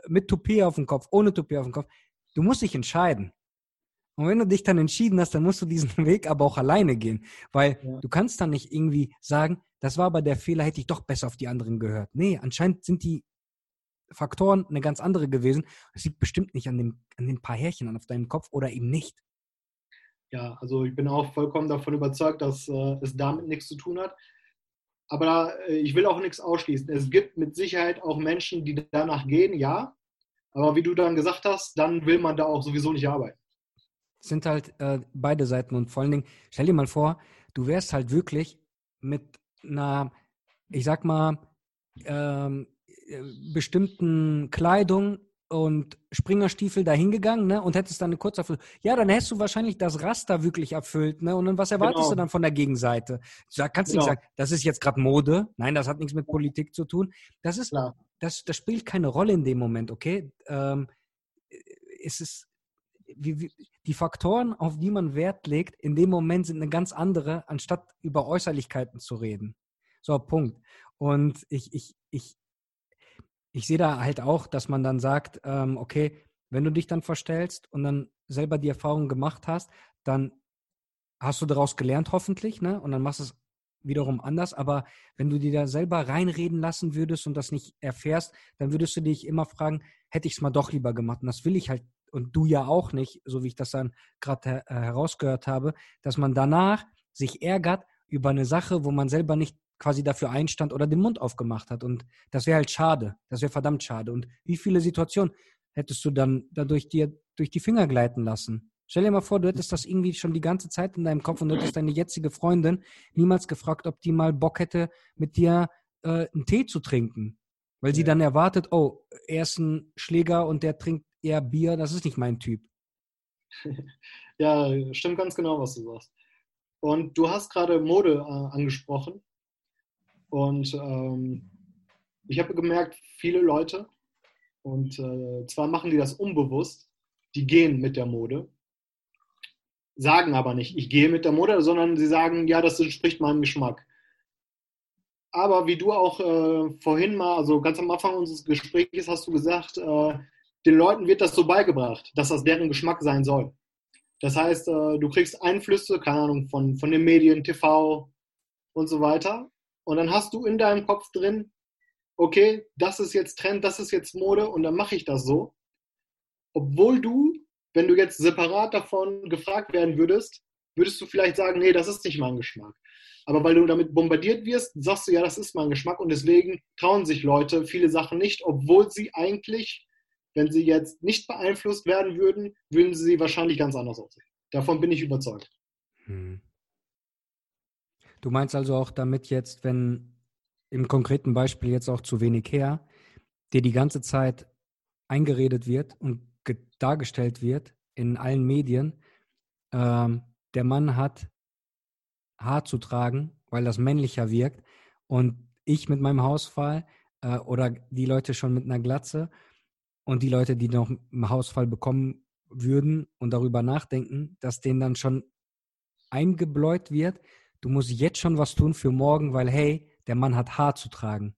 mit Toupet auf dem Kopf, ohne Toupet auf dem Kopf, du musst dich entscheiden. Und wenn du dich dann entschieden hast, dann musst du diesen Weg aber auch alleine gehen. Weil ja. du kannst dann nicht irgendwie sagen, das war aber der Fehler, hätte ich doch besser auf die anderen gehört. Nee, anscheinend sind die Faktoren eine ganz andere gewesen. Es liegt bestimmt nicht an, dem, an den paar Härchen auf deinem Kopf oder eben nicht ja, also ich bin auch vollkommen davon überzeugt, dass äh, es damit nichts zu tun hat. Aber äh, ich will auch nichts ausschließen. Es gibt mit Sicherheit auch Menschen, die danach gehen, ja. Aber wie du dann gesagt hast, dann will man da auch sowieso nicht arbeiten. Es sind halt äh, beide Seiten und vor allen Dingen, stell dir mal vor, du wärst halt wirklich mit einer, ich sag mal, ähm, äh, bestimmten Kleidung und Springerstiefel dahingegangen, ne? Und hättest dann eine Kurzerfüllung. Ja, dann hättest du wahrscheinlich das Raster wirklich erfüllt, ne? Und dann was erwartest genau. du dann von der Gegenseite? Du kannst genau. nicht sagen, das ist jetzt gerade Mode. Nein, das hat nichts mit Politik zu tun. Das ist, Klar. das, das spielt keine Rolle in dem Moment, okay? Ähm, es ist, wie, wie, die Faktoren, auf die man Wert legt, in dem Moment sind eine ganz andere, anstatt über Äußerlichkeiten zu reden. So, Punkt. Und ich, ich, ich, ich sehe da halt auch, dass man dann sagt, ähm, okay, wenn du dich dann verstellst und dann selber die Erfahrung gemacht hast, dann hast du daraus gelernt hoffentlich, ne? Und dann machst du es wiederum anders. Aber wenn du dir da selber reinreden lassen würdest und das nicht erfährst, dann würdest du dich immer fragen, hätte ich es mal doch lieber gemacht. Und das will ich halt und du ja auch nicht, so wie ich das dann gerade äh, herausgehört habe, dass man danach sich ärgert über eine Sache, wo man selber nicht quasi dafür einstand oder den Mund aufgemacht hat. Und das wäre halt schade. Das wäre verdammt schade. Und wie viele Situationen hättest du dann dadurch dir durch die Finger gleiten lassen? Stell dir mal vor, du hättest das irgendwie schon die ganze Zeit in deinem Kopf und du hättest deine jetzige Freundin niemals gefragt, ob die mal Bock hätte, mit dir äh, einen Tee zu trinken. Weil ja. sie dann erwartet, oh, er ist ein Schläger und der trinkt eher Bier, das ist nicht mein Typ. Ja, stimmt ganz genau, was du sagst. Und du hast gerade Mode äh, angesprochen. Und ähm, ich habe gemerkt, viele Leute, und äh, zwar machen die das unbewusst, die gehen mit der Mode. sagen aber nicht, ich gehe mit der Mode, sondern sie sagen, ja, das entspricht meinem Geschmack. Aber wie du auch äh, vorhin mal, also ganz am Anfang unseres Gesprächs hast du gesagt, äh, den Leuten wird das so beigebracht, dass das deren Geschmack sein soll. Das heißt, äh, du kriegst Einflüsse, keine Ahnung, von, von den Medien, TV und so weiter. Und dann hast du in deinem Kopf drin, okay, das ist jetzt Trend, das ist jetzt Mode und dann mache ich das so. Obwohl du, wenn du jetzt separat davon gefragt werden würdest, würdest du vielleicht sagen, nee, das ist nicht mein Geschmack. Aber weil du damit bombardiert wirst, sagst du, ja, das ist mein Geschmack und deswegen trauen sich Leute viele Sachen nicht, obwohl sie eigentlich, wenn sie jetzt nicht beeinflusst werden würden, würden sie wahrscheinlich ganz anders aussehen. Davon bin ich überzeugt. Hm. Du meinst also auch damit jetzt, wenn im konkreten Beispiel jetzt auch zu wenig her, dir die ganze Zeit eingeredet wird und dargestellt wird in allen Medien, ähm, der Mann hat Haar zu tragen, weil das männlicher wirkt. Und ich mit meinem Hausfall äh, oder die Leute schon mit einer Glatze und die Leute, die noch einen Hausfall bekommen würden und darüber nachdenken, dass denen dann schon eingebläut wird, du musst jetzt schon was tun für morgen, weil hey, der Mann hat Haar zu tragen.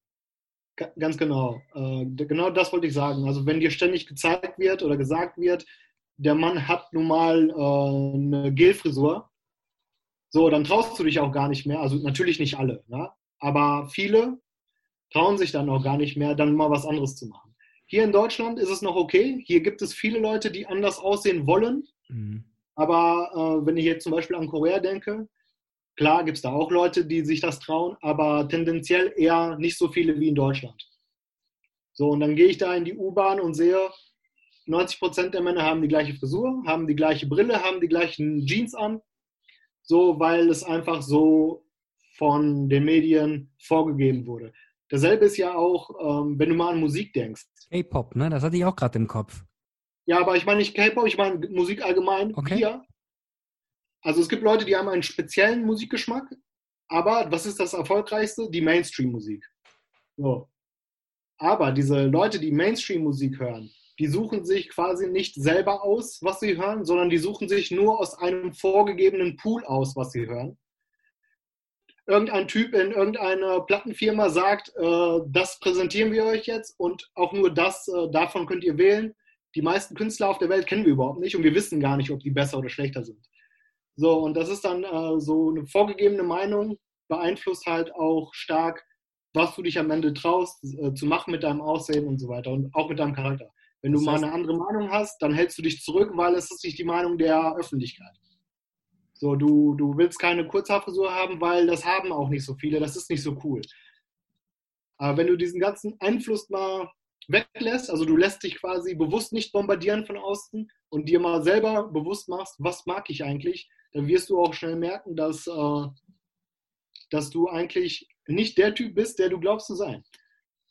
Ganz genau. Äh, genau das wollte ich sagen. Also wenn dir ständig gezeigt wird oder gesagt wird, der Mann hat nun mal äh, eine Gelfrisur, so, dann traust du dich auch gar nicht mehr. Also natürlich nicht alle, ne? aber viele trauen sich dann auch gar nicht mehr, dann mal was anderes zu machen. Hier in Deutschland ist es noch okay. Hier gibt es viele Leute, die anders aussehen wollen. Mhm. Aber äh, wenn ich jetzt zum Beispiel an Korea denke, klar gibt es da auch Leute, die sich das trauen, aber tendenziell eher nicht so viele wie in Deutschland. So, und dann gehe ich da in die U-Bahn und sehe, 90 Prozent der Männer haben die gleiche Frisur, haben die gleiche Brille, haben die gleichen Jeans an so weil es einfach so von den Medien vorgegeben wurde. Dasselbe ist ja auch, ähm, wenn du mal an Musik denkst. K-Pop, ne? Das hatte ich auch gerade im Kopf. Ja, aber ich meine nicht K-Pop, ich meine Musik allgemein. Okay. Hier. Also es gibt Leute, die haben einen speziellen Musikgeschmack, aber was ist das Erfolgreichste? Die Mainstream-Musik. So. Aber diese Leute, die Mainstream-Musik hören, die suchen sich quasi nicht selber aus, was sie hören, sondern die suchen sich nur aus einem vorgegebenen Pool aus, was sie hören. Irgendein Typ in irgendeiner Plattenfirma sagt, äh, das präsentieren wir euch jetzt und auch nur das, äh, davon könnt ihr wählen. Die meisten Künstler auf der Welt kennen wir überhaupt nicht und wir wissen gar nicht, ob die besser oder schlechter sind. So, und das ist dann äh, so eine vorgegebene Meinung, beeinflusst halt auch stark, was du dich am Ende traust äh, zu machen mit deinem Aussehen und so weiter und auch mit deinem Charakter. Wenn du das heißt, mal eine andere Meinung hast, dann hältst du dich zurück, weil es ist nicht die Meinung der Öffentlichkeit. So, du, du willst keine Kurzhaarfrisur haben, weil das haben auch nicht so viele, das ist nicht so cool. Aber wenn du diesen ganzen Einfluss mal weglässt, also du lässt dich quasi bewusst nicht bombardieren von außen und dir mal selber bewusst machst, was mag ich eigentlich, dann wirst du auch schnell merken, dass, äh, dass du eigentlich nicht der Typ bist, der du glaubst zu sein.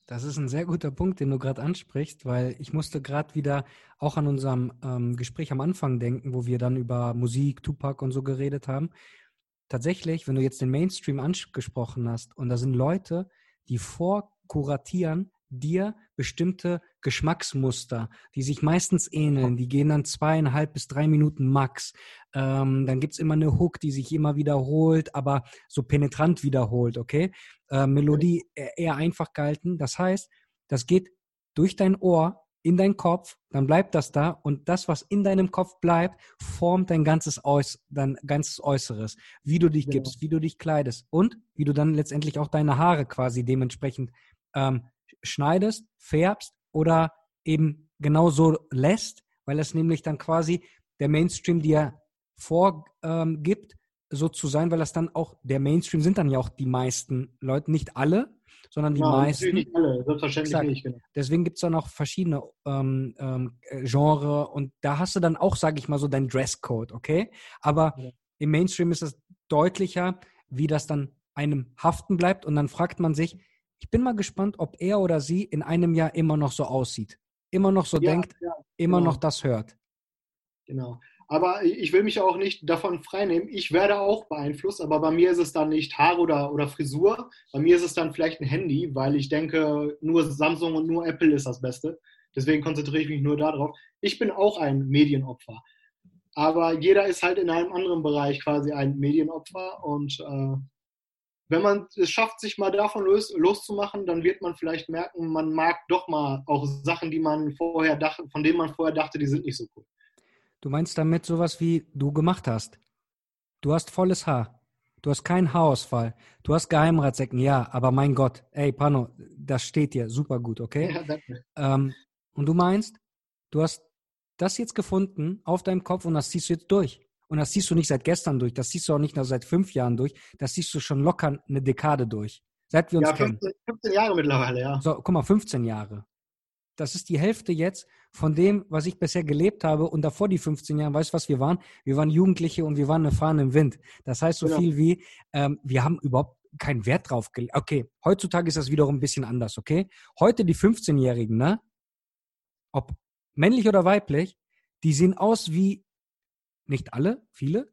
Das ist ein sehr guter Punkt, den du gerade ansprichst, weil ich musste gerade wieder auch an unserem ähm, Gespräch am Anfang denken, wo wir dann über Musik, Tupac und so geredet haben. Tatsächlich, wenn du jetzt den Mainstream angesprochen hast und da sind Leute, die vorkuratieren, dir bestimmte Geschmacksmuster, die sich meistens ähneln. Die gehen dann zweieinhalb bis drei Minuten max. Ähm, dann gibt's immer eine Hook, die sich immer wiederholt, aber so penetrant wiederholt, okay? Äh, Melodie e-, eher einfach gehalten. Das heißt, das geht durch dein Ohr in deinen Kopf, dann bleibt das da und das, was in deinem Kopf bleibt, formt dein ganzes, Äuß dein ganzes Äußeres. Wie du dich genau. gibst, wie du dich kleidest und wie du dann letztendlich auch deine Haare quasi dementsprechend ähm, schneidest, färbst oder eben genau so lässt, weil es nämlich dann quasi der Mainstream dir vorgibt, ähm, so zu sein, weil das dann auch, der Mainstream sind dann ja auch die meisten Leute, nicht alle, sondern die ja, meisten. Nicht alle, selbstverständlich Exakt. nicht. Genau. Deswegen gibt es dann auch verschiedene ähm, ähm, Genre und da hast du dann auch, sage ich mal, so dein Dresscode, okay? Aber ja. im Mainstream ist es deutlicher, wie das dann einem haften bleibt und dann fragt man sich, ich bin mal gespannt, ob er oder sie in einem Jahr immer noch so aussieht. Immer noch so ja, denkt, ja, immer genau. noch das hört. Genau. Aber ich will mich auch nicht davon freinehmen. Ich werde auch beeinflusst, aber bei mir ist es dann nicht Haar oder, oder Frisur. Bei mir ist es dann vielleicht ein Handy, weil ich denke, nur Samsung und nur Apple ist das Beste. Deswegen konzentriere ich mich nur darauf. Ich bin auch ein Medienopfer. Aber jeder ist halt in einem anderen Bereich quasi ein Medienopfer und äh, wenn man es schafft, sich mal davon los, loszumachen, dann wird man vielleicht merken, man mag doch mal auch Sachen, die man vorher dachte, von denen man vorher dachte, die sind nicht so cool. Du meinst damit sowas wie du gemacht hast. Du hast volles Haar. Du hast keinen Haarausfall. Du hast Geheimratsecken, ja, aber mein Gott, ey, Pano, das steht dir super gut, okay? Ja, danke. Ähm, und du meinst, du hast das jetzt gefunden auf deinem Kopf und das ziehst du jetzt durch. Und das siehst du nicht seit gestern durch, das siehst du auch nicht nur seit fünf Jahren durch, das siehst du schon locker eine Dekade durch. Seit wir uns ja, 15, kennen. 15 Jahre mittlerweile, ja. So, guck mal, 15 Jahre. Das ist die Hälfte jetzt von dem, was ich bisher gelebt habe. Und davor die 15 Jahre, weißt du, was wir waren? Wir waren Jugendliche und wir waren eine Fahne im Wind. Das heißt so genau. viel wie, ähm, wir haben überhaupt keinen Wert drauf gelegt. Okay, heutzutage ist das wiederum ein bisschen anders, okay? Heute die 15-Jährigen, ne? Ob männlich oder weiblich, die sehen aus wie nicht alle, viele,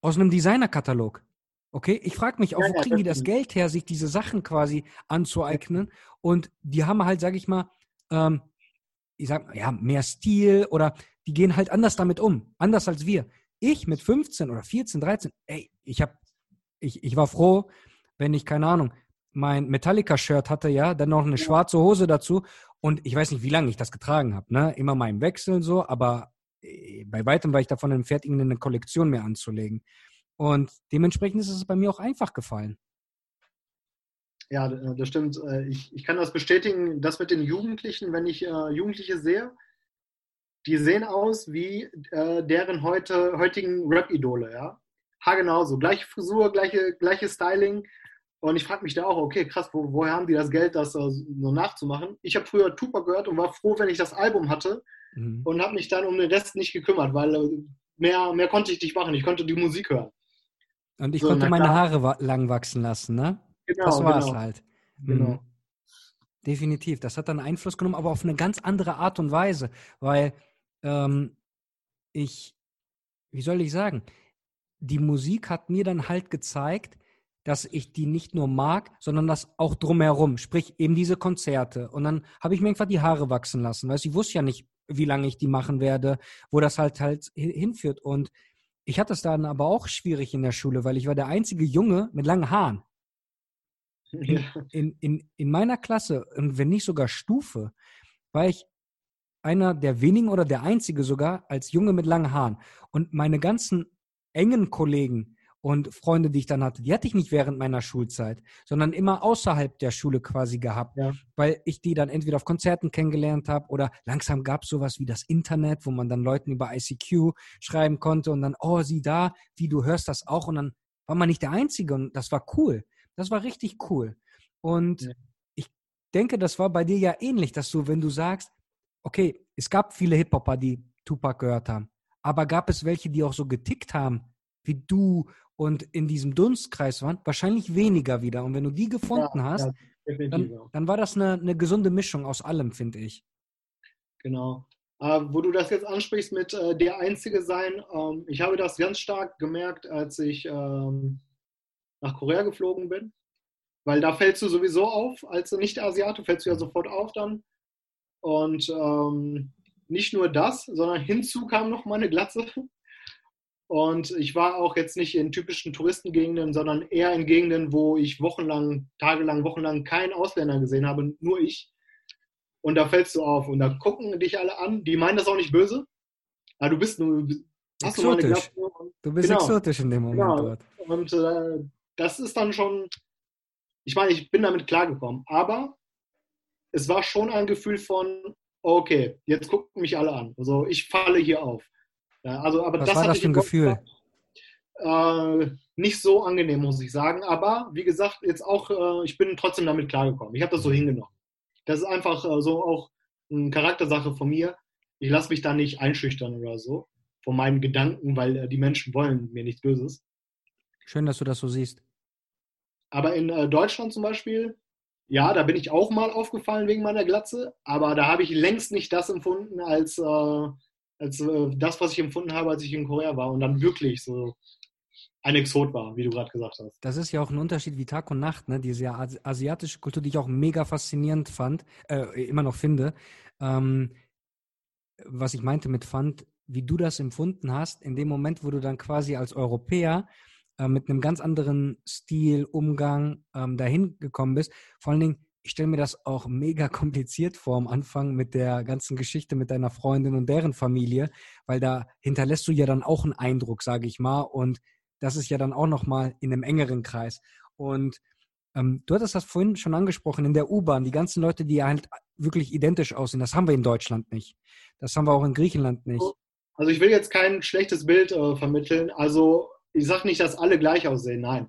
aus einem Designerkatalog. Okay, ich frage mich auch, ja, wo kriegen die das Geld her, sich diese Sachen quasi anzueignen? Und die haben halt, sage ich mal, ähm, ich sag, ja, mehr Stil oder die gehen halt anders damit um, anders als wir. Ich mit 15 oder 14, 13, ey, ich hab, ich, ich war froh, wenn ich, keine Ahnung, mein Metallica-Shirt hatte, ja, dann noch eine schwarze Hose dazu und ich weiß nicht, wie lange ich das getragen habe, ne? Immer mal im Wechsel so, aber bei weitem war ich davon entfernt, irgendeine Kollektion mehr anzulegen. Und dementsprechend ist es bei mir auch einfach gefallen. Ja, das stimmt. Äh, ich, ich kann das bestätigen, das mit den Jugendlichen, wenn ich äh, Jugendliche sehe, die sehen aus wie äh, deren heute, heutigen Rap-Idole, ja. Ha, genauso. Gleiche Frisur, gleiche, gleiche Styling. Und ich frage mich da auch, okay, krass, wo, woher haben die das Geld, das äh, so nachzumachen? Ich habe früher Tupac gehört und war froh, wenn ich das Album hatte, mhm. und habe mich dann um den Rest nicht gekümmert, weil äh, mehr, mehr konnte ich nicht machen. Ich konnte die Musik hören. Und ich so, konnte meine Haare lang wachsen lassen, ne? Genau, das war es genau. halt. Genau. Mhm. Definitiv. Das hat dann Einfluss genommen, aber auf eine ganz andere Art und Weise, weil ähm, ich, wie soll ich sagen, die Musik hat mir dann halt gezeigt, dass ich die nicht nur mag, sondern das auch drumherum, sprich eben diese Konzerte. Und dann habe ich mir einfach die Haare wachsen lassen, weil ich wusste ja nicht, wie lange ich die machen werde, wo das halt halt hinführt. Und ich hatte es dann aber auch schwierig in der Schule, weil ich war der einzige Junge mit langen Haaren. In, in, in, in meiner Klasse, und wenn nicht sogar Stufe, war ich einer der wenigen oder der einzige sogar als Junge mit langen Haaren. Und meine ganzen engen Kollegen, und Freunde, die ich dann hatte, die hatte ich nicht während meiner Schulzeit, sondern immer außerhalb der Schule quasi gehabt, ja. weil ich die dann entweder auf Konzerten kennengelernt habe oder langsam gab es sowas wie das Internet, wo man dann Leuten über ICQ schreiben konnte und dann, oh, sieh da, wie du hörst das auch und dann war man nicht der Einzige und das war cool. Das war richtig cool. Und ja. ich denke, das war bei dir ja ähnlich, dass du, wenn du sagst, okay, es gab viele Hip-Hopper, die Tupac gehört haben, aber gab es welche, die auch so getickt haben wie du und in diesem Dunstkreis waren, wahrscheinlich weniger wieder. Und wenn du die gefunden ja, hast, ja, dann, dann, war das eine, eine, gesunde Mischung aus allem, finde ich. Genau. Äh, wo du das jetzt ansprichst mit äh, der Einzige sein, ähm, ich habe das ganz stark gemerkt, als ich ähm, nach Korea geflogen bin. Weil da fällst du sowieso auf, als Nicht-Asiate fällst du ja sofort auf dann. Und ähm, nicht nur das, sondern hinzu kam noch meine Glatze. Und ich war auch jetzt nicht in typischen Touristengegenden, sondern eher in Gegenden, wo ich wochenlang, tagelang, wochenlang keinen Ausländer gesehen habe, nur ich. Und da fällst du auf und da gucken dich alle an. Die meinen das auch nicht böse. Aber du bist nur. Hast exotisch. Du, du bist genau. exotisch in dem Moment genau. dort. Und äh, das ist dann schon. Ich meine, ich bin damit klargekommen. Aber es war schon ein Gefühl von, okay, jetzt gucken mich alle an. Also ich falle hier auf. Also, aber Was das war das für ein Gefühl? Äh, nicht so angenehm, muss ich sagen. Aber wie gesagt, jetzt auch, äh, ich bin trotzdem damit klargekommen. Ich habe das so hingenommen. Das ist einfach äh, so auch eine Charaktersache von mir. Ich lasse mich da nicht einschüchtern oder so von meinen Gedanken, weil äh, die Menschen wollen mir nichts Böses. Schön, dass du das so siehst. Aber in äh, Deutschland zum Beispiel, ja, da bin ich auch mal aufgefallen wegen meiner Glatze, aber da habe ich längst nicht das empfunden als äh, als äh, das, was ich empfunden habe, als ich in Korea war und dann wirklich so ein Exot war, wie du gerade gesagt hast. Das ist ja auch ein Unterschied wie Tag und Nacht, ne? Diese asiatische Kultur, die ich auch mega faszinierend fand, äh, immer noch finde. Ähm, was ich meinte mit fand, wie du das empfunden hast, in dem Moment, wo du dann quasi als Europäer äh, mit einem ganz anderen Stil, Umgang ähm, dahin gekommen bist. Vor allen Dingen, ich stelle mir das auch mega kompliziert vor am Anfang mit der ganzen Geschichte mit deiner Freundin und deren Familie, weil da hinterlässt du ja dann auch einen Eindruck, sage ich mal, und das ist ja dann auch nochmal in einem engeren Kreis. Und ähm, du hattest das vorhin schon angesprochen, in der U-Bahn, die ganzen Leute, die halt wirklich identisch aussehen, das haben wir in Deutschland nicht. Das haben wir auch in Griechenland nicht. Also ich will jetzt kein schlechtes Bild äh, vermitteln. Also ich sage nicht, dass alle gleich aussehen, nein.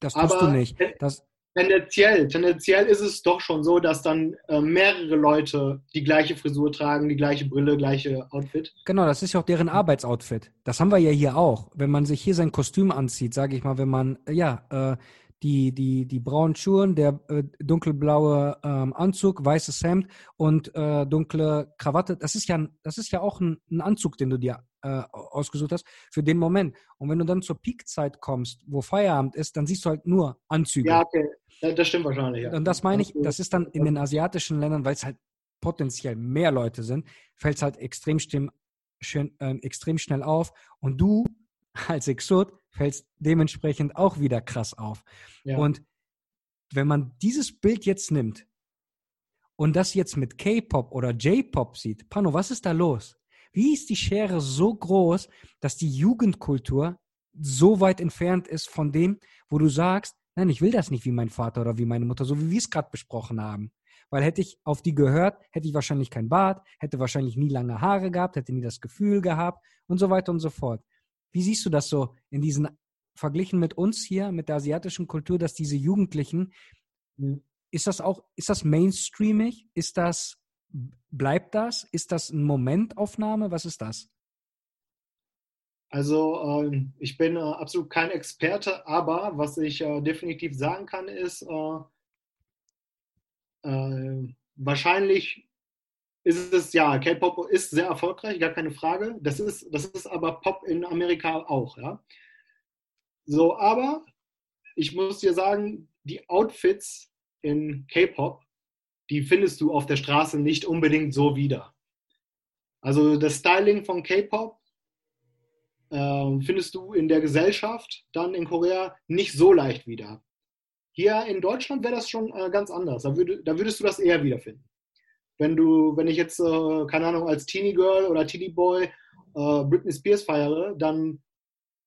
Das tust Aber du nicht. Das tendenziell, tendenziell ist es doch schon so, dass dann äh, mehrere Leute die gleiche Frisur tragen, die gleiche Brille, gleiche Outfit. Genau, das ist ja auch deren Arbeitsoutfit. Das haben wir ja hier auch. Wenn man sich hier sein Kostüm anzieht, sage ich mal, wenn man, äh, ja, äh, die, die, die braunen Schuhe, der äh, dunkelblaue ähm, Anzug, weißes Hemd und äh, dunkle Krawatte. Das ist ja, das ist ja auch ein, ein Anzug, den du dir äh, ausgesucht hast für den Moment. Und wenn du dann zur Peakzeit kommst, wo Feierabend ist, dann siehst du halt nur Anzüge. Ja, okay. Das stimmt wahrscheinlich. Ja. Und das meine ich, das ist dann in den asiatischen Ländern, weil es halt potenziell mehr Leute sind, fällt es halt extrem, schön, äh, extrem schnell auf. Und du als Exot fällt dementsprechend auch wieder krass auf. Ja. Und wenn man dieses Bild jetzt nimmt und das jetzt mit K-Pop oder J-Pop sieht, Pano, was ist da los? Wie ist die Schere so groß, dass die Jugendkultur so weit entfernt ist von dem, wo du sagst, nein, ich will das nicht wie mein Vater oder wie meine Mutter, so wie wir es gerade besprochen haben. Weil hätte ich auf die gehört, hätte ich wahrscheinlich kein Bart, hätte wahrscheinlich nie lange Haare gehabt, hätte nie das Gefühl gehabt und so weiter und so fort. Wie siehst du das so in diesen verglichen mit uns hier, mit der asiatischen Kultur, dass diese Jugendlichen, ist das auch, ist das mainstreamig? Ist das, bleibt das? Ist das eine Momentaufnahme? Was ist das? Also äh, ich bin äh, absolut kein Experte, aber was ich äh, definitiv sagen kann, ist, äh, äh, wahrscheinlich ist es, ja, K-Pop ist sehr erfolgreich, gar keine Frage. Das ist, das ist aber Pop in Amerika auch, ja. So, aber ich muss dir sagen, die Outfits in K-Pop, die findest du auf der Straße nicht unbedingt so wieder. Also das Styling von K-Pop äh, findest du in der Gesellschaft dann in Korea nicht so leicht wieder. Hier in Deutschland wäre das schon äh, ganz anders. Da, würd, da würdest du das eher wiederfinden wenn du, wenn ich jetzt, äh, keine Ahnung, als Teenie Girl oder Teenie Boy äh, Britney Spears feiere, dann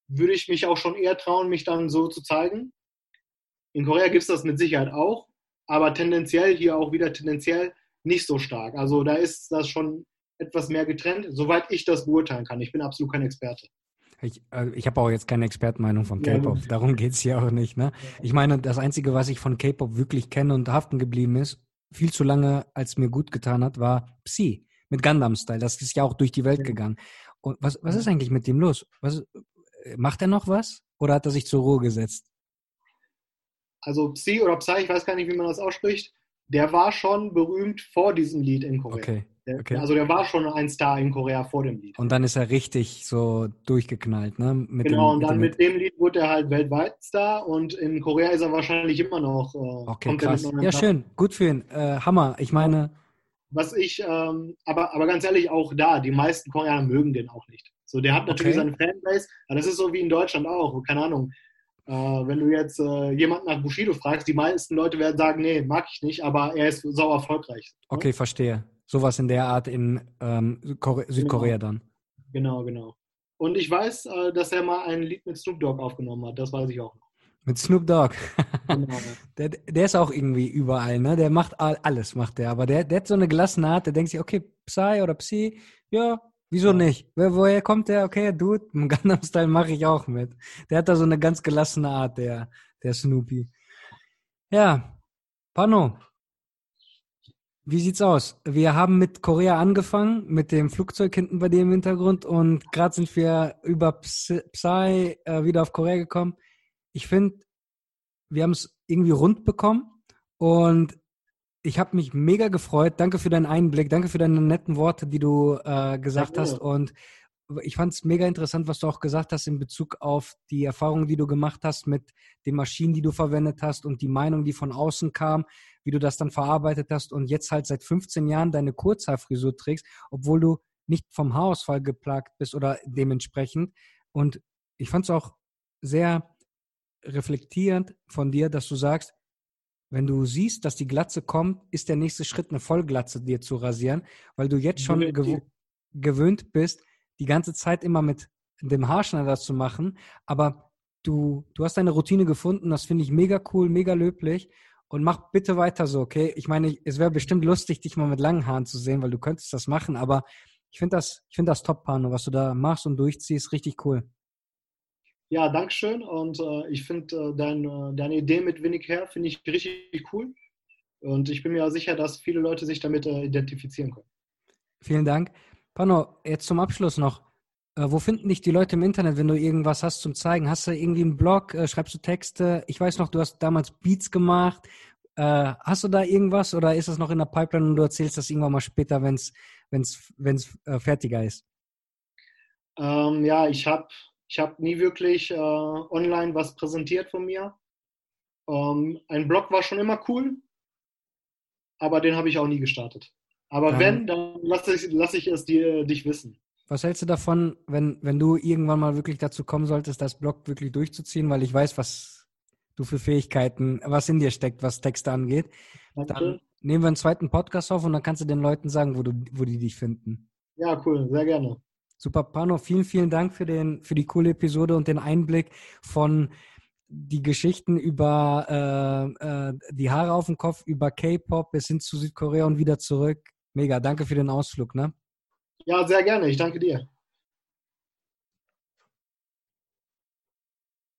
würde ich mich auch schon eher trauen, mich dann so zu zeigen. In Korea gibt es das mit Sicherheit auch, aber tendenziell hier auch wieder tendenziell nicht so stark. Also da ist das schon etwas mehr getrennt, soweit ich das beurteilen kann. Ich bin absolut kein Experte. Ich, äh, ich habe auch jetzt keine Expertenmeinung von K-Pop. Ja, Darum geht es hier auch nicht. Ne? Ich meine, das Einzige, was ich von K-Pop wirklich kenne und haften geblieben ist, viel zu lange als mir gut getan hat, war Psy mit Gundam Style. Das ist ja auch durch die Welt gegangen. Und was, was ist eigentlich mit dem los? Was, macht er noch was oder hat er sich zur Ruhe gesetzt? Also Psy oder Psy, ich weiß gar nicht, wie man das ausspricht, der war schon berühmt vor diesem Lied in Korea. Okay. Okay. Also der war schon ein Star in Korea vor dem Lied. Und dann ist er richtig so durchgeknallt, ne? Mit genau, dem, und dann mit dem, mit dem, Lied wurde er halt weltweit Star und in Korea ist er wahrscheinlich immer noch. Äh, okay, krass. Ja, schön, gut für ihn. Äh, Hammer, ich meine. Was ich, ähm, aber, aber ganz ehrlich, auch da, die meisten Koreaner mögen den auch nicht. So, der hat natürlich okay. seine Fanbase, aber das ist so wie in Deutschland auch, keine Ahnung. Äh, wenn du jetzt äh, jemanden nach Bushido fragst, die meisten Leute werden sagen, nee, mag ich nicht, aber er ist sau erfolgreich. Okay, verstehe. Sowas in der Art in ähm, Südkorea genau. dann. Genau, genau. Und ich weiß, äh, dass er mal ein Lied mit Snoop Dogg aufgenommen hat. Das weiß ich auch noch. Mit Snoop Dogg. genau. der, der ist auch irgendwie überall, ne? Der macht alles, macht der. Aber der, der hat so eine gelassene Art, der denkt sich, okay, Psy oder Psy, ja, wieso ja. nicht? woher kommt der? Okay, Dude, im Gangnam Style mache ich auch mit. Der hat da so eine ganz gelassene Art, der, der Snoopy. Ja, Pano, wie sieht's aus? Wir haben mit Korea angefangen, mit dem Flugzeug hinten bei dir im Hintergrund und gerade sind wir über Psy, Psy äh, wieder auf Korea gekommen. Ich finde, wir haben es irgendwie rund bekommen und ich habe mich mega gefreut. Danke für deinen Einblick, danke für deine netten Worte, die du äh, gesagt hast und ich fand es mega interessant, was du auch gesagt hast in Bezug auf die Erfahrungen, die du gemacht hast mit den Maschinen, die du verwendet hast und die Meinung, die von außen kam, wie du das dann verarbeitet hast und jetzt halt seit 15 Jahren deine Kurzhaarfrisur trägst, obwohl du nicht vom Haarausfall geplagt bist oder dementsprechend. Und ich fand es auch sehr reflektierend von dir, dass du sagst, wenn du siehst, dass die Glatze kommt, ist der nächste Schritt eine Vollglatze dir zu rasieren, weil du jetzt schon gew gewöhnt bist, die ganze Zeit immer mit dem Haarschneider zu machen. Aber du, du hast deine Routine gefunden, das finde ich mega cool, mega löblich. Und mach bitte weiter so, okay? Ich meine, es wäre bestimmt lustig, dich mal mit langen Haaren zu sehen, weil du könntest das machen, aber ich finde das, ich finde das top, Pano, was du da machst und durchziehst, richtig cool. Ja, Dankeschön. Und äh, ich finde äh, dein, äh, deine Idee mit Winnig Hair finde ich richtig cool. Und ich bin mir sicher, dass viele Leute sich damit äh, identifizieren können. Vielen Dank. Pano, jetzt zum Abschluss noch. Äh, wo finden dich die Leute im Internet, wenn du irgendwas hast zum Zeigen? Hast du irgendwie einen Blog? Äh, schreibst du Texte? Ich weiß noch, du hast damals Beats gemacht. hast du da irgendwas oder ist das noch in der Pipeline und du erzählst das irgendwann mal später, wenn es wenn's, wenn's, fertiger ist? Ähm, ja, ich habe ich hab nie wirklich äh, online was präsentiert von mir. Ähm, ein Blog war schon immer cool, aber den habe ich auch nie gestartet. Aber dann, wenn, dann lasse ich, lass ich es dir, dich wissen. Was hältst du davon, wenn, wenn du irgendwann mal wirklich dazu kommen solltest, das Blog wirklich durchzuziehen, weil ich weiß, was du für Fähigkeiten, was in dir steckt, was Texte angeht. Danke. Dann nehmen wir einen zweiten Podcast auf und dann kannst du den Leuten sagen, wo, du, wo die dich finden. Ja, cool, sehr gerne. Super, Pano, vielen, vielen Dank für, den, für die coole Episode und den Einblick von die Geschichten über äh, äh, die Haare auf dem Kopf, über K-Pop bis hin zu Südkorea und wieder zurück. Mega, danke für den Ausflug, ne? Ja, sehr gerne. Ich danke dir.